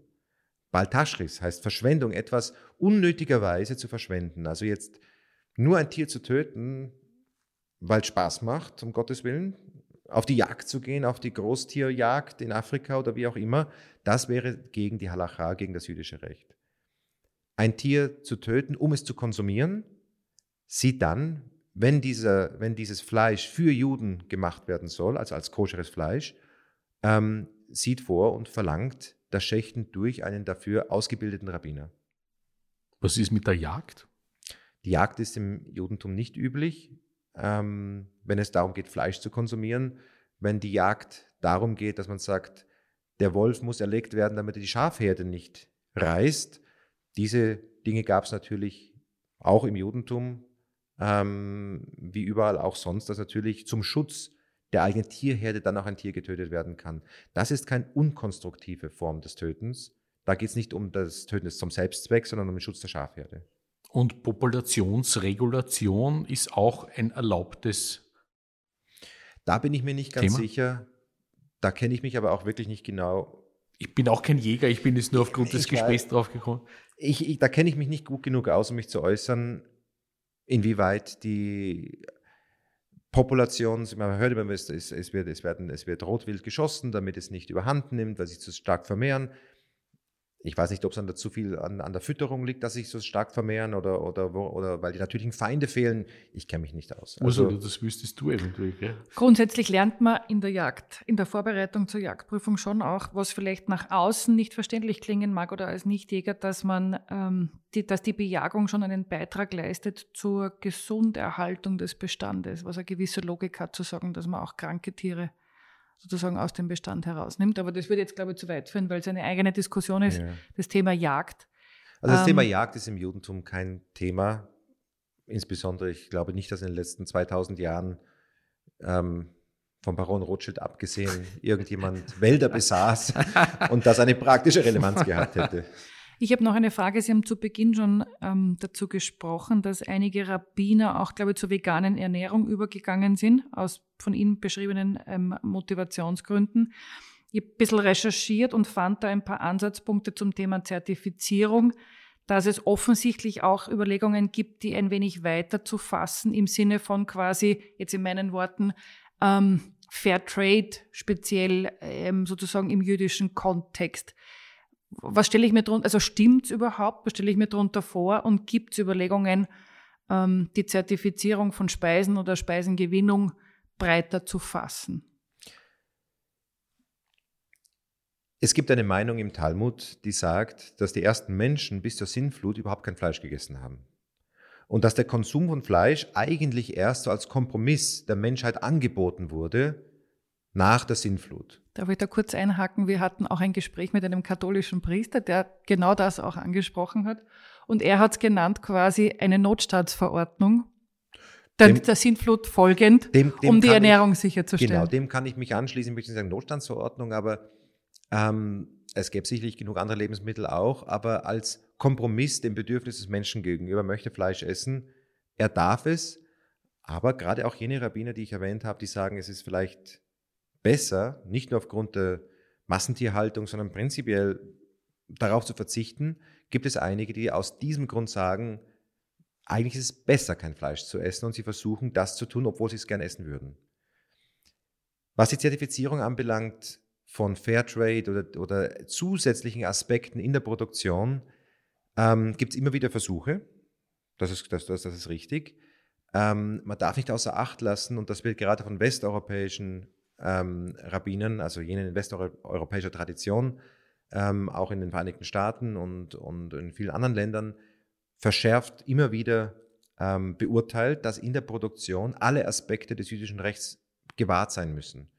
Baltaschris heißt Verschwendung, etwas unnötigerweise zu verschwenden. Also jetzt nur ein Tier zu töten, weil es Spaß macht, um Gottes Willen, auf die Jagd zu gehen, auf die Großtierjagd in Afrika oder wie auch immer, das wäre gegen die Halacha, gegen das jüdische Recht. Ein Tier zu töten, um es zu konsumieren, sieht dann, wenn, dieser, wenn dieses Fleisch für Juden gemacht werden soll, also als koscheres Fleisch, ähm, sieht vor und verlangt das Schächten durch einen dafür ausgebildeten Rabbiner. Was ist mit der Jagd? Die Jagd ist im Judentum nicht üblich, ähm, wenn es darum geht, Fleisch zu konsumieren. Wenn die Jagd darum geht, dass man sagt, der Wolf muss erlegt werden, damit er die Schafherde nicht reißt. Diese Dinge gab es natürlich auch im Judentum, ähm, wie überall auch sonst, dass natürlich zum Schutz der eigenen Tierherde dann auch ein Tier getötet werden kann. Das ist keine unkonstruktive Form des Tötens. Da geht es nicht um das Töten zum Selbstzweck, sondern um den Schutz der Schafherde. Und Populationsregulation ist auch ein erlaubtes. Da bin ich mir nicht ganz Thema? sicher. Da kenne ich mich aber auch wirklich nicht genau. Ich bin auch kein Jäger, ich bin jetzt nur aufgrund [laughs] des Gesprächs drauf gekommen. Ich, ich, da kenne ich mich nicht gut genug aus, um mich zu äußern, inwieweit die Population, man hört immer, es, es, wird, es, werden, es wird Rotwild geschossen, damit es nicht überhand nimmt, weil sie zu stark vermehren. Ich weiß nicht, ob es an der, zu viel an, an, der Fütterung liegt, dass sich so stark vermehren oder, oder, oder weil die natürlichen Feinde fehlen. Ich kenne mich nicht aus. Also, also das wüsstest du eventuell. Gell? Grundsätzlich lernt man in der Jagd, in der Vorbereitung zur Jagdprüfung schon auch, was vielleicht nach außen nicht verständlich klingen mag oder als Nichtjäger, dass man, ähm, die, dass die Bejagung schon einen Beitrag leistet zur Gesunderhaltung des Bestandes, was eine gewisse Logik hat, zu sagen, dass man auch kranke Tiere sozusagen aus dem Bestand herausnimmt. Aber das würde jetzt, glaube ich, zu weit führen, weil es eine eigene Diskussion ist, ja. das Thema Jagd. Also das ähm, Thema Jagd ist im Judentum kein Thema. Insbesondere, ich glaube nicht, dass in den letzten 2000 Jahren ähm, vom Baron Rothschild abgesehen irgendjemand [laughs] Wälder besaß und das eine praktische Relevanz gehabt hätte. Ich habe noch eine Frage. Sie haben zu Beginn schon ähm, dazu gesprochen, dass einige Rabbiner auch, glaube ich, zur veganen Ernährung übergegangen sind, aus von Ihnen beschriebenen ähm, Motivationsgründen. Ich habe ein bisschen recherchiert und fand da ein paar Ansatzpunkte zum Thema Zertifizierung, dass es offensichtlich auch Überlegungen gibt, die ein wenig weiter zu fassen im Sinne von quasi, jetzt in meinen Worten, ähm, Fair Trade speziell ähm, sozusagen im jüdischen Kontext was stelle ich mir drunter, also stimmt es überhaupt, was stelle ich mir drunter vor und gibt es Überlegungen, ähm, die Zertifizierung von Speisen oder Speisengewinnung breiter zu fassen? Es gibt eine Meinung im Talmud, die sagt, dass die ersten Menschen bis zur Sinnflut überhaupt kein Fleisch gegessen haben. Und dass der Konsum von Fleisch eigentlich erst so als Kompromiss der Menschheit angeboten wurde nach der Sinnflut. Darf ich da kurz einhaken? Wir hatten auch ein Gespräch mit einem katholischen Priester, der genau das auch angesprochen hat. Und er hat es genannt quasi eine Notstaatsverordnung, der, dem, der Sintflut folgend, dem, dem um die Ernährung ich, sicherzustellen. Genau, dem kann ich mich anschließen. Ich möchte nicht sagen Notstandsverordnung, aber ähm, es gäbe sicherlich genug andere Lebensmittel auch. Aber als Kompromiss dem Bedürfnis des Menschen gegenüber möchte Fleisch essen. Er darf es. Aber gerade auch jene Rabbiner, die ich erwähnt habe, die sagen, es ist vielleicht besser, nicht nur aufgrund der Massentierhaltung, sondern prinzipiell darauf zu verzichten, gibt es einige, die aus diesem Grund sagen, eigentlich ist es besser, kein Fleisch zu essen und sie versuchen, das zu tun, obwohl sie es gern essen würden. Was die Zertifizierung anbelangt von Fairtrade oder, oder zusätzlichen Aspekten in der Produktion, ähm, gibt es immer wieder Versuche. Das ist, das, das, das ist richtig. Ähm, man darf nicht außer Acht lassen, und das wird gerade von westeuropäischen ähm, Rabbinern, also jenen in westeuropäischer Tradition, ähm, auch in den Vereinigten Staaten und, und in vielen anderen Ländern, verschärft immer wieder ähm, beurteilt, dass in der Produktion alle Aspekte des jüdischen Rechts gewahrt sein müssen.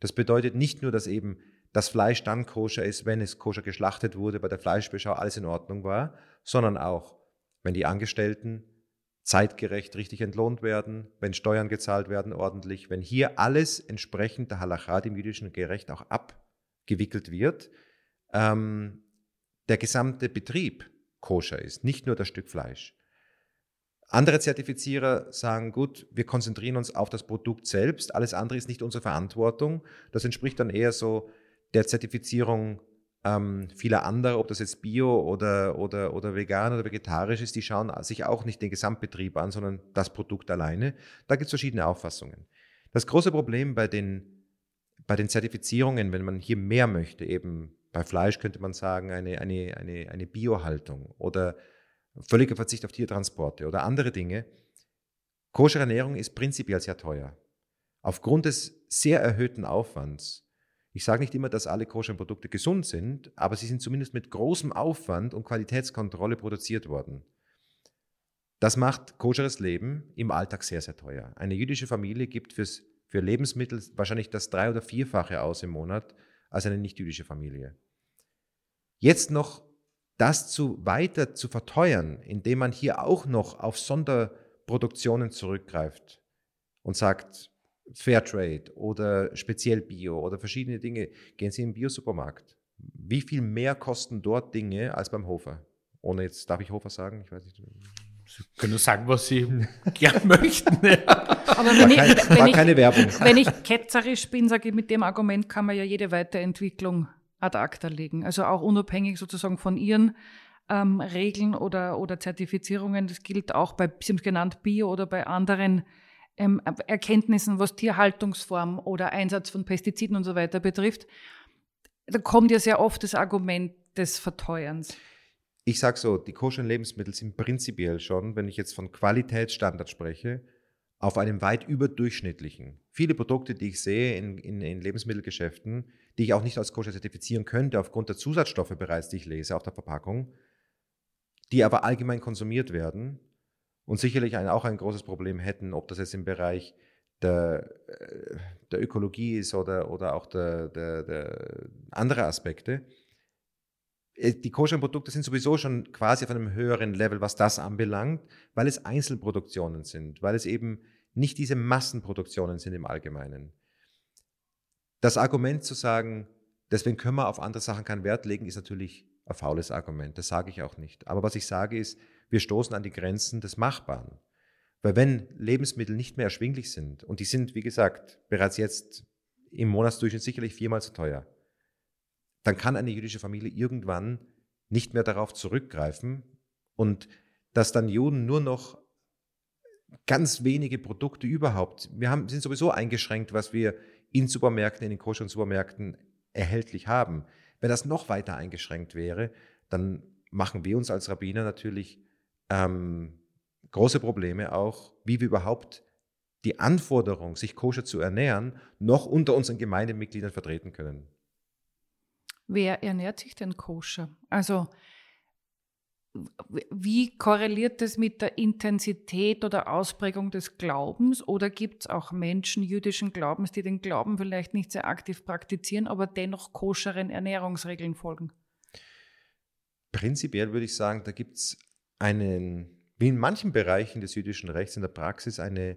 Das bedeutet nicht nur, dass eben das Fleisch dann koscher ist, wenn es koscher geschlachtet wurde, bei der Fleischbeschau alles in Ordnung war, sondern auch, wenn die Angestellten zeitgerecht richtig entlohnt werden, wenn Steuern gezahlt werden ordentlich, wenn hier alles entsprechend der Halachat im jüdischen Gerecht auch abgewickelt wird, ähm, der gesamte Betrieb koscher ist, nicht nur das Stück Fleisch. Andere Zertifizierer sagen, gut, wir konzentrieren uns auf das Produkt selbst, alles andere ist nicht unsere Verantwortung. Das entspricht dann eher so der Zertifizierung ähm, vieler anderer, ob das jetzt Bio oder, oder, oder vegan oder vegetarisch ist, die schauen sich auch nicht den Gesamtbetrieb an, sondern das Produkt alleine. Da gibt es verschiedene Auffassungen. Das große Problem bei den, bei den Zertifizierungen, wenn man hier mehr möchte, eben bei Fleisch könnte man sagen, eine, eine, eine, eine Biohaltung oder völliger Verzicht auf Tiertransporte oder andere Dinge. Koscher Ernährung ist prinzipiell sehr teuer. Aufgrund des sehr erhöhten Aufwands ich sage nicht immer, dass alle koscheren Produkte gesund sind, aber sie sind zumindest mit großem Aufwand und Qualitätskontrolle produziert worden. Das macht koscheres Leben im Alltag sehr, sehr teuer. Eine jüdische Familie gibt fürs, für Lebensmittel wahrscheinlich das drei- oder vierfache aus im Monat als eine nicht-jüdische Familie. Jetzt noch das zu weiter zu verteuern, indem man hier auch noch auf Sonderproduktionen zurückgreift und sagt, Fairtrade oder speziell Bio oder verschiedene Dinge. Gehen Sie in den Biosupermarkt. Wie viel mehr kosten dort Dinge als beim Hofer? Ohne jetzt, darf ich Hofer sagen? Ich weiß nicht. Sie können sagen, was Sie [laughs] gern möchten. Aber wenn, war, ich, kein, wenn, war ich, keine Werbung. wenn ich ketzerisch bin, sage ich, mit dem Argument kann man ja jede Weiterentwicklung ad acta legen. Also auch unabhängig sozusagen von Ihren ähm, Regeln oder, oder Zertifizierungen. Das gilt auch bei, Sie haben es genannt, Bio oder bei anderen ähm, Erkenntnissen, was Tierhaltungsform oder Einsatz von Pestiziden und so weiter betrifft, da kommt ja sehr oft das Argument des Verteuerns. Ich sage so, die koscheren Lebensmittel sind prinzipiell schon, wenn ich jetzt von Qualitätsstandard spreche, auf einem weit überdurchschnittlichen. Viele Produkte, die ich sehe in, in, in Lebensmittelgeschäften, die ich auch nicht als koscher zertifizieren könnte, aufgrund der Zusatzstoffe bereits, die ich lese auf der Verpackung, die aber allgemein konsumiert werden, und sicherlich ein, auch ein großes Problem hätten, ob das jetzt im Bereich der, äh, der Ökologie ist oder, oder auch der, der, der andere Aspekte. Äh, die koscheren Produkte sind sowieso schon quasi auf einem höheren Level, was das anbelangt, weil es Einzelproduktionen sind, weil es eben nicht diese Massenproduktionen sind im Allgemeinen. Das Argument zu sagen, deswegen können wir auf andere Sachen keinen Wert legen, ist natürlich ein faules Argument. Das sage ich auch nicht. Aber was ich sage ist, wir stoßen an die Grenzen des Machbaren. Weil wenn Lebensmittel nicht mehr erschwinglich sind, und die sind, wie gesagt, bereits jetzt im Monatsdurchschnitt sicherlich viermal so teuer, dann kann eine jüdische Familie irgendwann nicht mehr darauf zurückgreifen und dass dann Juden nur noch ganz wenige Produkte überhaupt, wir haben, sind sowieso eingeschränkt, was wir in Supermärkten, in den koscheren Supermärkten erhältlich haben. Wenn das noch weiter eingeschränkt wäre, dann machen wir uns als Rabbiner natürlich ähm, große Probleme auch, wie wir überhaupt die Anforderung, sich koscher zu ernähren, noch unter unseren Gemeindemitgliedern vertreten können. Wer ernährt sich denn koscher? Also wie korreliert das mit der Intensität oder Ausprägung des Glaubens? Oder gibt es auch Menschen jüdischen Glaubens, die den Glauben vielleicht nicht sehr aktiv praktizieren, aber dennoch koscheren Ernährungsregeln folgen? Prinzipiell würde ich sagen, da gibt es einen, wie in manchen Bereichen des jüdischen Rechts in der Praxis, eine,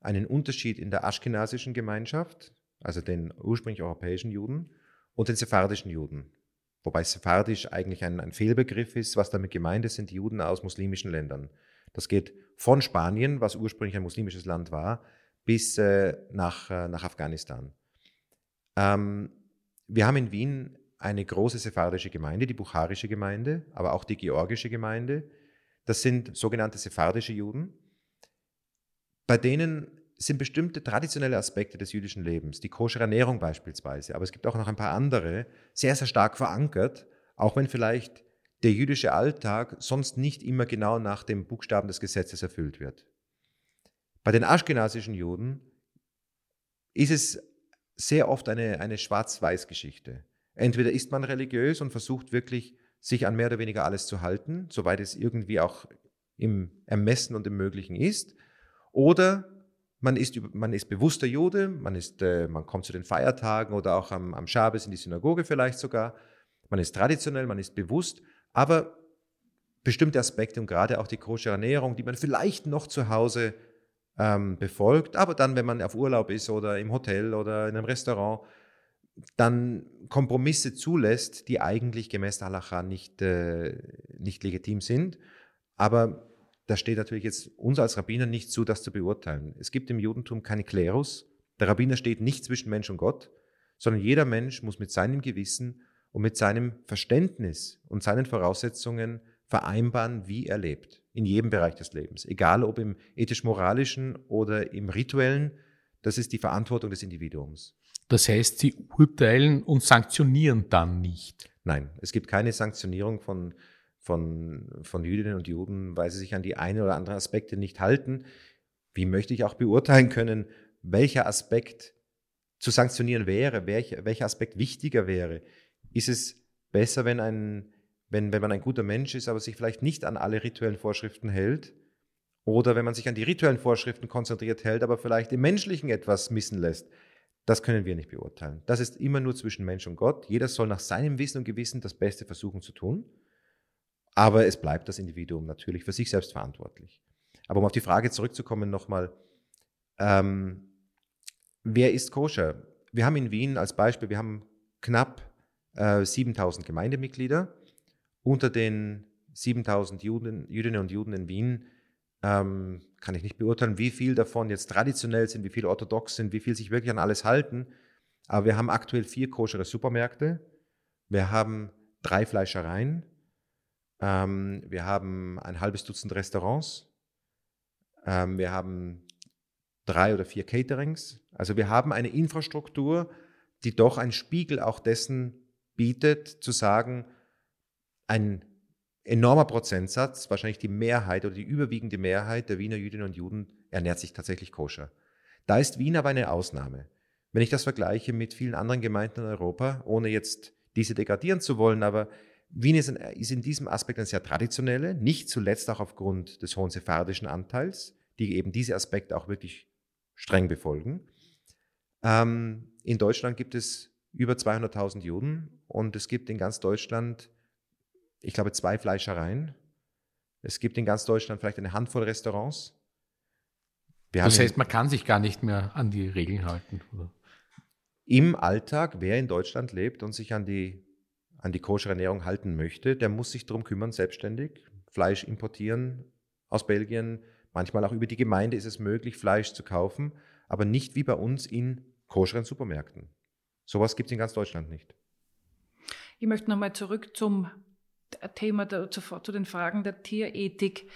einen Unterschied in der aschkenasischen Gemeinschaft, also den ursprünglich europäischen Juden, und den sephardischen Juden. Wobei sephardisch eigentlich ein, ein Fehlbegriff ist. Was damit gemeint ist, sind die Juden aus muslimischen Ländern. Das geht von Spanien, was ursprünglich ein muslimisches Land war, bis äh, nach, äh, nach Afghanistan. Ähm, wir haben in Wien eine große sephardische Gemeinde, die bucharische Gemeinde, aber auch die georgische Gemeinde, das sind sogenannte sephardische Juden. Bei denen sind bestimmte traditionelle Aspekte des jüdischen Lebens, die koschere Ernährung beispielsweise, aber es gibt auch noch ein paar andere, sehr, sehr stark verankert, auch wenn vielleicht der jüdische Alltag sonst nicht immer genau nach dem Buchstaben des Gesetzes erfüllt wird. Bei den aschkenasischen Juden ist es sehr oft eine, eine Schwarz-Weiß-Geschichte. Entweder ist man religiös und versucht wirklich, sich an mehr oder weniger alles zu halten, soweit es irgendwie auch im Ermessen und im Möglichen ist, oder man ist, man ist bewusster Jude, man, ist, äh, man kommt zu den Feiertagen oder auch am, am Schabes in die Synagoge vielleicht sogar, man ist traditionell, man ist bewusst, aber bestimmte Aspekte und gerade auch die koscher Ernährung, die man vielleicht noch zu Hause ähm, befolgt, aber dann, wenn man auf Urlaub ist oder im Hotel oder in einem Restaurant, dann Kompromisse zulässt, die eigentlich gemäß der Halacha nicht, äh, nicht legitim sind. Aber da steht natürlich jetzt uns als Rabbiner nicht zu, das zu beurteilen. Es gibt im Judentum keine Klerus. Der Rabbiner steht nicht zwischen Mensch und Gott, sondern jeder Mensch muss mit seinem Gewissen und mit seinem Verständnis und seinen Voraussetzungen vereinbaren, wie er lebt, in jedem Bereich des Lebens, egal ob im ethisch-moralischen oder im rituellen, das ist die Verantwortung des Individuums. Das heißt, Sie urteilen und sanktionieren dann nicht? Nein, es gibt keine Sanktionierung von, von, von Jüdinnen und Juden, weil sie sich an die eine oder andere Aspekte nicht halten. Wie möchte ich auch beurteilen können, welcher Aspekt zu sanktionieren wäre, welcher, welcher Aspekt wichtiger wäre? ist es besser, wenn, ein, wenn, wenn man ein guter Mensch ist, aber sich vielleicht nicht an alle rituellen Vorschriften hält. Oder wenn man sich an die rituellen Vorschriften konzentriert hält, aber vielleicht im Menschlichen etwas missen lässt. Das können wir nicht beurteilen. Das ist immer nur zwischen Mensch und Gott. Jeder soll nach seinem Wissen und Gewissen das Beste versuchen zu tun. Aber es bleibt das Individuum natürlich für sich selbst verantwortlich. Aber um auf die Frage zurückzukommen nochmal, ähm, wer ist koscher? Wir haben in Wien als Beispiel, wir haben knapp 7000 äh, Gemeindemitglieder. Unter den 7000 Juden, Jüdinnen und Juden in Wien ähm, kann ich nicht beurteilen, wie viel davon jetzt traditionell sind, wie viel orthodox sind, wie viel sich wirklich an alles halten. Aber wir haben aktuell vier koschere Supermärkte. Wir haben drei Fleischereien. Ähm, wir haben ein halbes Dutzend Restaurants. Ähm, wir haben drei oder vier Caterings. Also wir haben eine Infrastruktur, die doch ein Spiegel auch dessen bietet, zu sagen, ein enormer Prozentsatz, wahrscheinlich die Mehrheit oder die überwiegende Mehrheit der Wiener Jüdinnen und Juden ernährt sich tatsächlich koscher. Da ist Wien aber eine Ausnahme. Wenn ich das vergleiche mit vielen anderen Gemeinden in Europa, ohne jetzt diese degradieren zu wollen, aber Wien ist in, diesem Aspekt eine sehr traditionelle, nicht zuletzt auch aufgrund des hohen sephardischen Anteils, die eben diese Aspekte auch wirklich streng befolgen. Ähm, in Deutschland gibt es über 200.000 Juden und es gibt in ganz Deutschland, ich glaube, zwei Fleischereien. Es gibt in ganz Deutschland vielleicht eine Handvoll Restaurants. Wir das heißt, man kann sich gar nicht mehr an die Regeln halten. Oder? Im Alltag, wer in Deutschland lebt und sich an die, an die koscher Ernährung halten möchte, der muss sich darum kümmern, selbstständig Fleisch importieren aus Belgien. Manchmal auch über die Gemeinde ist es möglich, Fleisch zu kaufen, aber nicht wie bei uns in koscheren Supermärkten. Sowas gibt es in ganz Deutschland nicht. Ich möchte nochmal zurück zum Thema, der, zu, zu, den Fragen der Tierethik.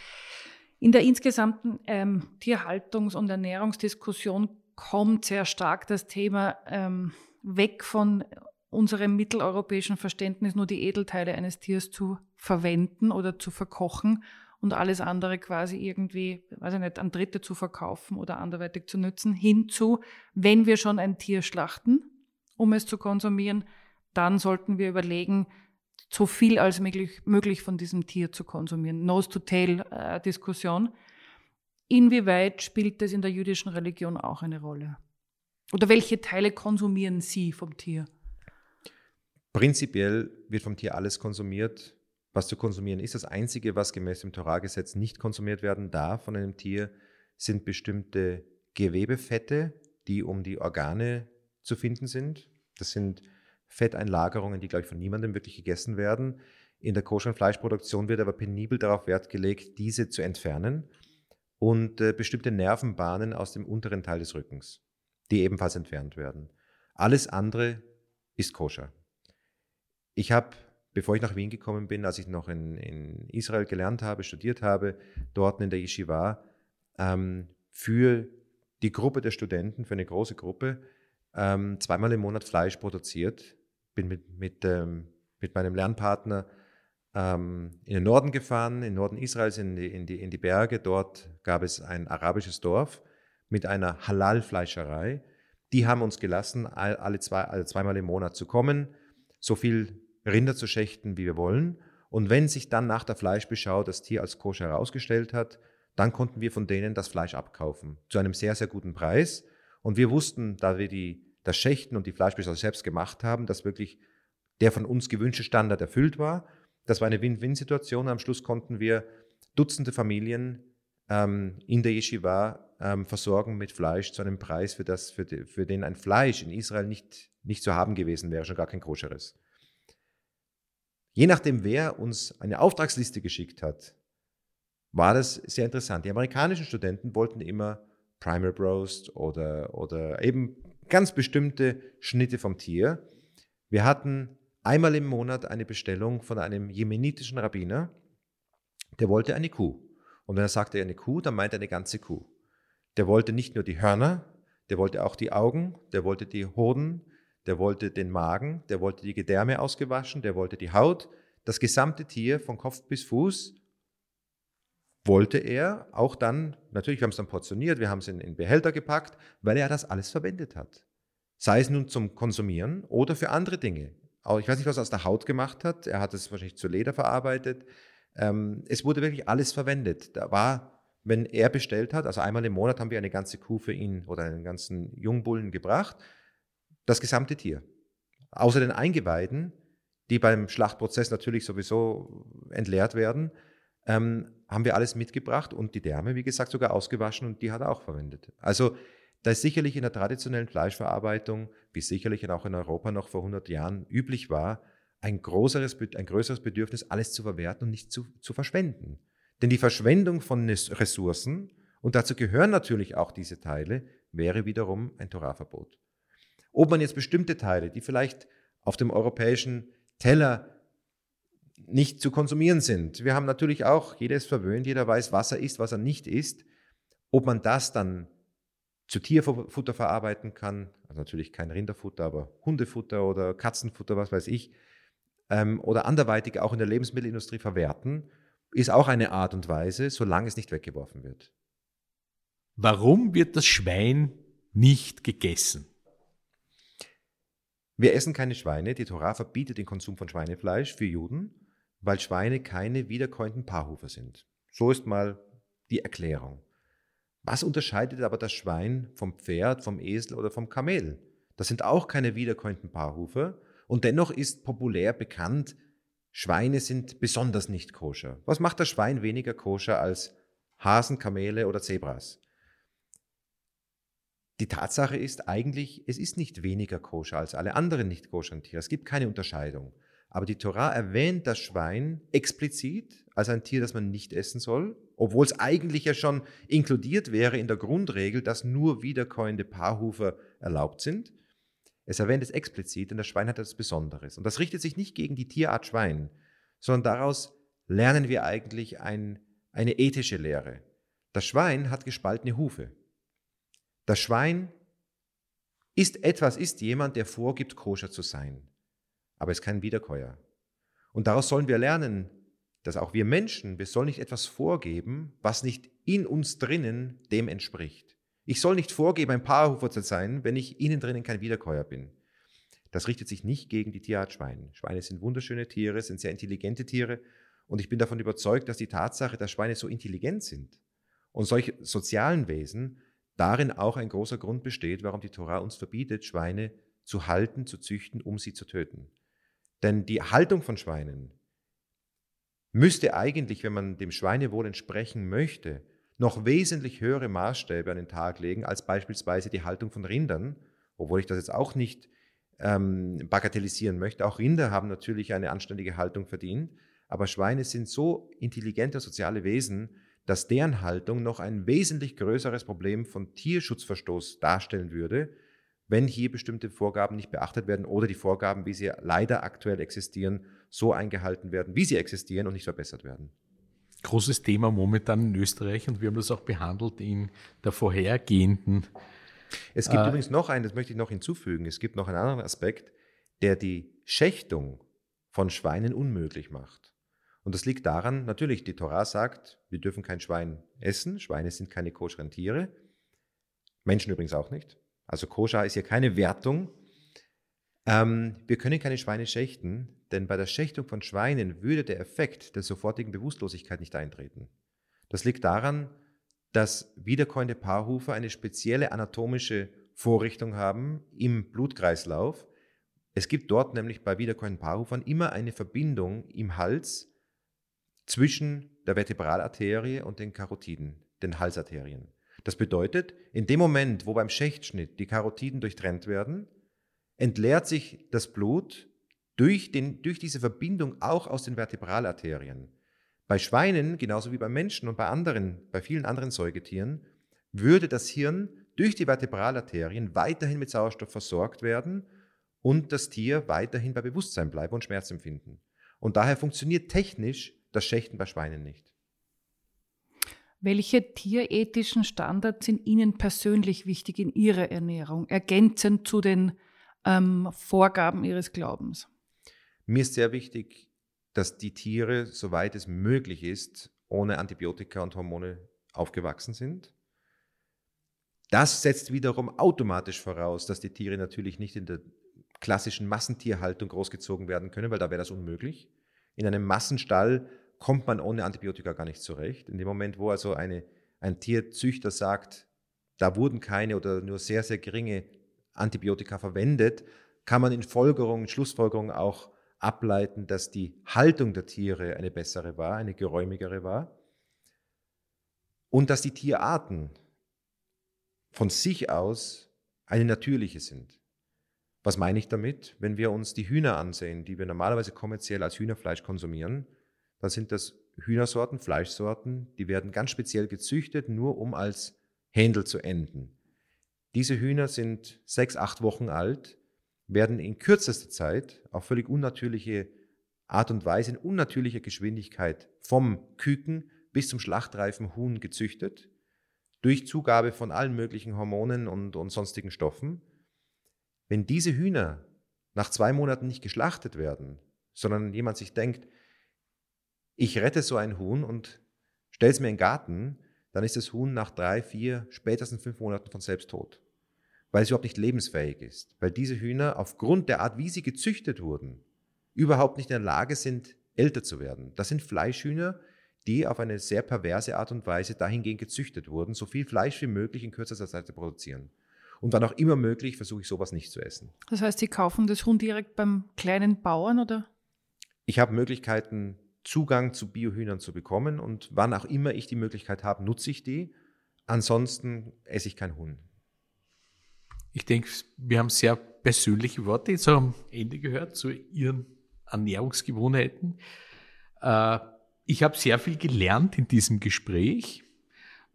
In der insgesamten ähm, Tierhaltungs- und Ernährungsdiskussion kommt sehr stark das Thema ähm, weg von unserem mitteleuropäischen Verständnis, nur die Edelteile eines Tiers zu verwenden oder zu verkochen und alles andere quasi irgendwie, weiß ich nicht, an Dritte zu verkaufen oder anderweitig zu nützen, hinzu, wenn wir schon ein Tier schlachten, um es zu konsumieren, dann sollten wir überlegen, so viel als möglich, möglich von diesem Tier zu konsumieren. Nose-to-Tail-Diskussion. Inwieweit spielt das in der jüdischen Religion auch eine Rolle? Oder welche Teile konsumieren Sie vom Tier? Prinzipiell wird vom Tier alles konsumiert, was zu konsumieren ist. Das Einzige, was gemäß dem Torahgesetz nicht konsumiert werden darf von einem Tier, sind bestimmte Gewebefette, die um die Organe zu finden sind. Das sind Fetteinlagerungen, die, glaube ich, von niemandem wirklich gegessen werden. In der koscheren Fleischproduktion wird aber penibel darauf Wert gelegt, diese zu entfernen und äh, bestimmte Nervenbahnen aus dem unteren Teil des Rückens, die ebenfalls entfernt werden. Alles andere ist koscher. Ich habe, bevor ich nach Wien gekommen bin, als ich noch in, in Israel gelernt habe, studiert habe, dort in der Yeshiva, ähm, für die Gruppe der Studenten, für eine große Gruppe, ähm, zweimal im Monat Fleisch produziert. Bin mit, mit, ähm, mit meinem Lernpartner ähm, in den Norden gefahren, in den Norden Israels, in die, in, die, in die Berge. Dort gab es ein arabisches Dorf mit einer Halal-Fleischerei, die haben uns gelassen, alle, zwei, alle zweimal im Monat zu kommen, so viel Rinder zu schächten, wie wir wollen. Und wenn sich dann nach der Fleischbeschau das Tier als koscher herausgestellt hat, dann konnten wir von denen das Fleisch abkaufen zu einem sehr, sehr guten Preis. Und wir wussten, da wir die, das Schächten und die Fleischbeschau selbst gemacht haben, dass wirklich der von uns gewünschte Standard erfüllt war. Das war eine Win-Win-Situation. Am Schluss konnten wir Dutzende Familien ähm, in der Yeshiva ähm, versorgen mit Fleisch zu einem Preis, für, das, für, die, für den ein Fleisch in Israel nicht, nicht zu haben gewesen wäre, schon gar kein koscheres. Je nachdem, wer uns eine Auftragsliste geschickt hat, war das sehr interessant. Die amerikanischen Studenten wollten immer Primer Roast oder, oder eben ganz bestimmte Schnitte vom Tier. Wir hatten einmal im Monat eine Bestellung von einem jemenitischen Rabbiner, der wollte eine Kuh. Und wenn er sagte eine Kuh, dann meinte er eine ganze Kuh. Der wollte nicht nur die Hörner, der wollte auch die Augen, der wollte die Hoden, der wollte den Magen, der wollte die Gedärme ausgewaschen, der wollte die Haut. Das gesamte Tier von Kopf bis Fuß wollte er auch dann, natürlich, wir haben es dann portioniert, wir haben es in, in Behälter gepackt, weil er das alles verwendet hat. Sei es nun zum Konsumieren oder für andere Dinge. Auch ich weiß nicht, was er aus der Haut gemacht hat. Er hat es wahrscheinlich zu Leder verarbeitet. Ähm, es wurde wirklich alles verwendet. Da war, wenn er bestellt hat, also einmal im Monat haben wir eine ganze Kuh für ihn oder einen ganzen Jungbullen gebracht, das gesamte Tier. Außer den Eingeweiden, die beim Schlachtprozess natürlich sowieso entleert werden, ähm, haben wir alles mitgebracht und die Därme, wie gesagt, sogar ausgewaschen und die hat er auch verwendet. Also da ist sicherlich in der traditionellen Fleischverarbeitung, wie sicherlich auch in Europa noch vor 100 Jahren üblich war, ein, größeres, ein größeres Bedürfnis, alles zu verwerten und nicht zu, zu verschwenden. Denn die Verschwendung von Ressourcen, und dazu gehören natürlich auch diese Teile, wäre wiederum ein Torahverbot. Ob man jetzt bestimmte Teile, die vielleicht auf dem europäischen Teller nicht zu konsumieren sind. Wir haben natürlich auch, jeder ist verwöhnt, jeder weiß, was er isst, was er nicht isst. Ob man das dann zu Tierfutter verarbeiten kann, also natürlich kein Rinderfutter, aber Hundefutter oder Katzenfutter, was weiß ich, ähm, oder anderweitig auch in der Lebensmittelindustrie verwerten, ist auch eine Art und Weise, solange es nicht weggeworfen wird. Warum wird das Schwein nicht gegessen? Wir essen keine Schweine. Die Torah verbietet den Konsum von Schweinefleisch für Juden, weil Schweine keine wiederkäuenden Paarhufer sind. So ist mal die Erklärung. Was unterscheidet aber das Schwein vom Pferd, vom Esel oder vom Kamel? Das sind auch keine wiederkäuenden Paarhufer, und dennoch ist populär bekannt, Schweine sind besonders nicht koscher. Was macht das Schwein weniger koscher als Hasen, Kamele oder Zebras? Die Tatsache ist eigentlich, es ist nicht weniger koscher als alle anderen nicht koscheren Tiere. Es gibt keine Unterscheidung. Aber die Torah erwähnt das Schwein explizit als ein Tier, das man nicht essen soll, obwohl es eigentlich ja schon inkludiert wäre in der Grundregel, dass nur wiederkäuende Paarhufer erlaubt sind. Es erwähnt es explizit, denn das Schwein hat etwas Besonderes. Und das richtet sich nicht gegen die Tierart Schwein, sondern daraus lernen wir eigentlich ein, eine ethische Lehre. Das Schwein hat gespaltene Hufe. Das Schwein ist etwas, ist jemand, der vorgibt, koscher zu sein. Aber es ist kein Wiederkäuer. Und daraus sollen wir lernen, dass auch wir Menschen, wir sollen nicht etwas vorgeben, was nicht in uns drinnen dem entspricht. Ich soll nicht vorgeben, ein Paarhufer zu sein, wenn ich innen drinnen kein Wiederkäuer bin. Das richtet sich nicht gegen die Tierart Schwein. Schweine sind wunderschöne Tiere, sind sehr intelligente Tiere und ich bin davon überzeugt, dass die Tatsache, dass Schweine so intelligent sind und solche sozialen Wesen darin auch ein großer Grund besteht, warum die Tora uns verbietet, Schweine zu halten, zu züchten, um sie zu töten. Denn die Haltung von Schweinen müsste eigentlich, wenn man dem Schweinewohl entsprechen möchte, noch wesentlich höhere Maßstäbe an den Tag legen als beispielsweise die Haltung von Rindern, obwohl ich das jetzt auch nicht ähm, bagatellisieren möchte. Auch Rinder haben natürlich eine anständige Haltung verdient, aber Schweine sind so intelligente soziale Wesen, dass deren Haltung noch ein wesentlich größeres Problem von Tierschutzverstoß darstellen würde, wenn hier bestimmte Vorgaben nicht beachtet werden oder die Vorgaben, wie sie leider aktuell existieren, so eingehalten werden, wie sie existieren und nicht verbessert werden großes Thema momentan in Österreich und wir haben das auch behandelt in der vorhergehenden. Es gibt äh, übrigens noch einen, das möchte ich noch hinzufügen, es gibt noch einen anderen Aspekt, der die Schächtung von Schweinen unmöglich macht. Und das liegt daran, natürlich, die Torah sagt, wir dürfen kein Schwein essen, Schweine sind keine koscheren Tiere, Menschen übrigens auch nicht. Also koscher ist hier keine Wertung. Ähm, wir können keine Schweine schächten, denn bei der Schächtung von Schweinen würde der Effekt der sofortigen Bewusstlosigkeit nicht eintreten. Das liegt daran, dass wiederkäuende Paarhufer eine spezielle anatomische Vorrichtung haben im Blutkreislauf. Es gibt dort nämlich bei wiederkäuenden Paarhufern immer eine Verbindung im Hals zwischen der Vertebralarterie und den Karotiden, den Halsarterien. Das bedeutet, in dem Moment, wo beim Schächtschnitt die Karotiden durchtrennt werden, entleert sich das Blut durch, den, durch diese Verbindung auch aus den Vertebralarterien. Bei Schweinen, genauso wie bei Menschen und bei anderen, bei vielen anderen Säugetieren, würde das Hirn durch die Vertebralarterien weiterhin mit Sauerstoff versorgt werden und das Tier weiterhin bei Bewusstsein bleiben und Schmerz empfinden. Und daher funktioniert technisch das Schächten bei Schweinen nicht. Welche tierethischen Standards sind Ihnen persönlich wichtig in Ihrer Ernährung, ergänzend zu den ähm, Vorgaben Ihres Glaubens? Mir ist sehr wichtig, dass die Tiere, soweit es möglich ist, ohne Antibiotika und Hormone aufgewachsen sind. Das setzt wiederum automatisch voraus, dass die Tiere natürlich nicht in der klassischen Massentierhaltung großgezogen werden können, weil da wäre das unmöglich. In einem Massenstall kommt man ohne Antibiotika gar nicht zurecht. In dem Moment, wo also eine, ein Tierzüchter sagt, da wurden keine oder nur sehr, sehr geringe Antibiotika verwendet, kann man in Folgerungen, Schlussfolgerungen auch ableiten, dass die Haltung der Tiere eine bessere war, eine geräumigere war und dass die Tierarten von sich aus eine natürliche sind. Was meine ich damit? Wenn wir uns die Hühner ansehen, die wir normalerweise kommerziell als Hühnerfleisch konsumieren, dann sind das Hühnersorten, Fleischsorten, die werden ganz speziell gezüchtet, nur um als Händel zu enden. Diese Hühner sind sechs, acht Wochen alt, werden in kürzester Zeit auf völlig unnatürliche Art und Weise, in unnatürlicher Geschwindigkeit vom Küken bis zum schlachtreifen Huhn gezüchtet, durch Zugabe von allen möglichen Hormonen und, und sonstigen Stoffen. Wenn diese Hühner nach zwei Monaten nicht geschlachtet werden, sondern jemand sich denkt, ich rette so ein Huhn und stelle es mir in den Garten, dann ist das Huhn nach drei, vier, spätestens fünf Monaten von selbst tot weil es überhaupt nicht lebensfähig ist, weil diese Hühner aufgrund der Art, wie sie gezüchtet wurden, überhaupt nicht in der Lage sind, älter zu werden. Das sind Fleischhühner, die auf eine sehr perverse Art und Weise dahingehend gezüchtet wurden, so viel Fleisch wie möglich in kürzester Zeit zu produzieren. Und wann auch immer möglich, versuche ich sowas nicht zu essen. Das heißt, Sie kaufen das Huhn direkt beim kleinen Bauern oder? Ich habe Möglichkeiten, Zugang zu Biohühnern zu bekommen und wann auch immer ich die Möglichkeit habe, nutze ich die. Ansonsten esse ich kein Huhn. Ich denke, wir haben sehr persönliche Worte jetzt am Ende gehört zu Ihren Ernährungsgewohnheiten. Äh, ich habe sehr viel gelernt in diesem Gespräch.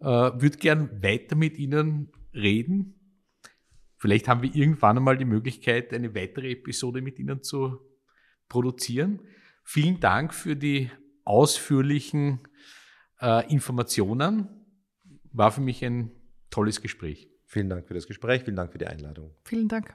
Äh, Würde gern weiter mit Ihnen reden. Vielleicht haben wir irgendwann einmal die Möglichkeit, eine weitere Episode mit Ihnen zu produzieren. Vielen Dank für die ausführlichen äh, Informationen. War für mich ein tolles Gespräch. Vielen Dank für das Gespräch, vielen Dank für die Einladung. Vielen Dank.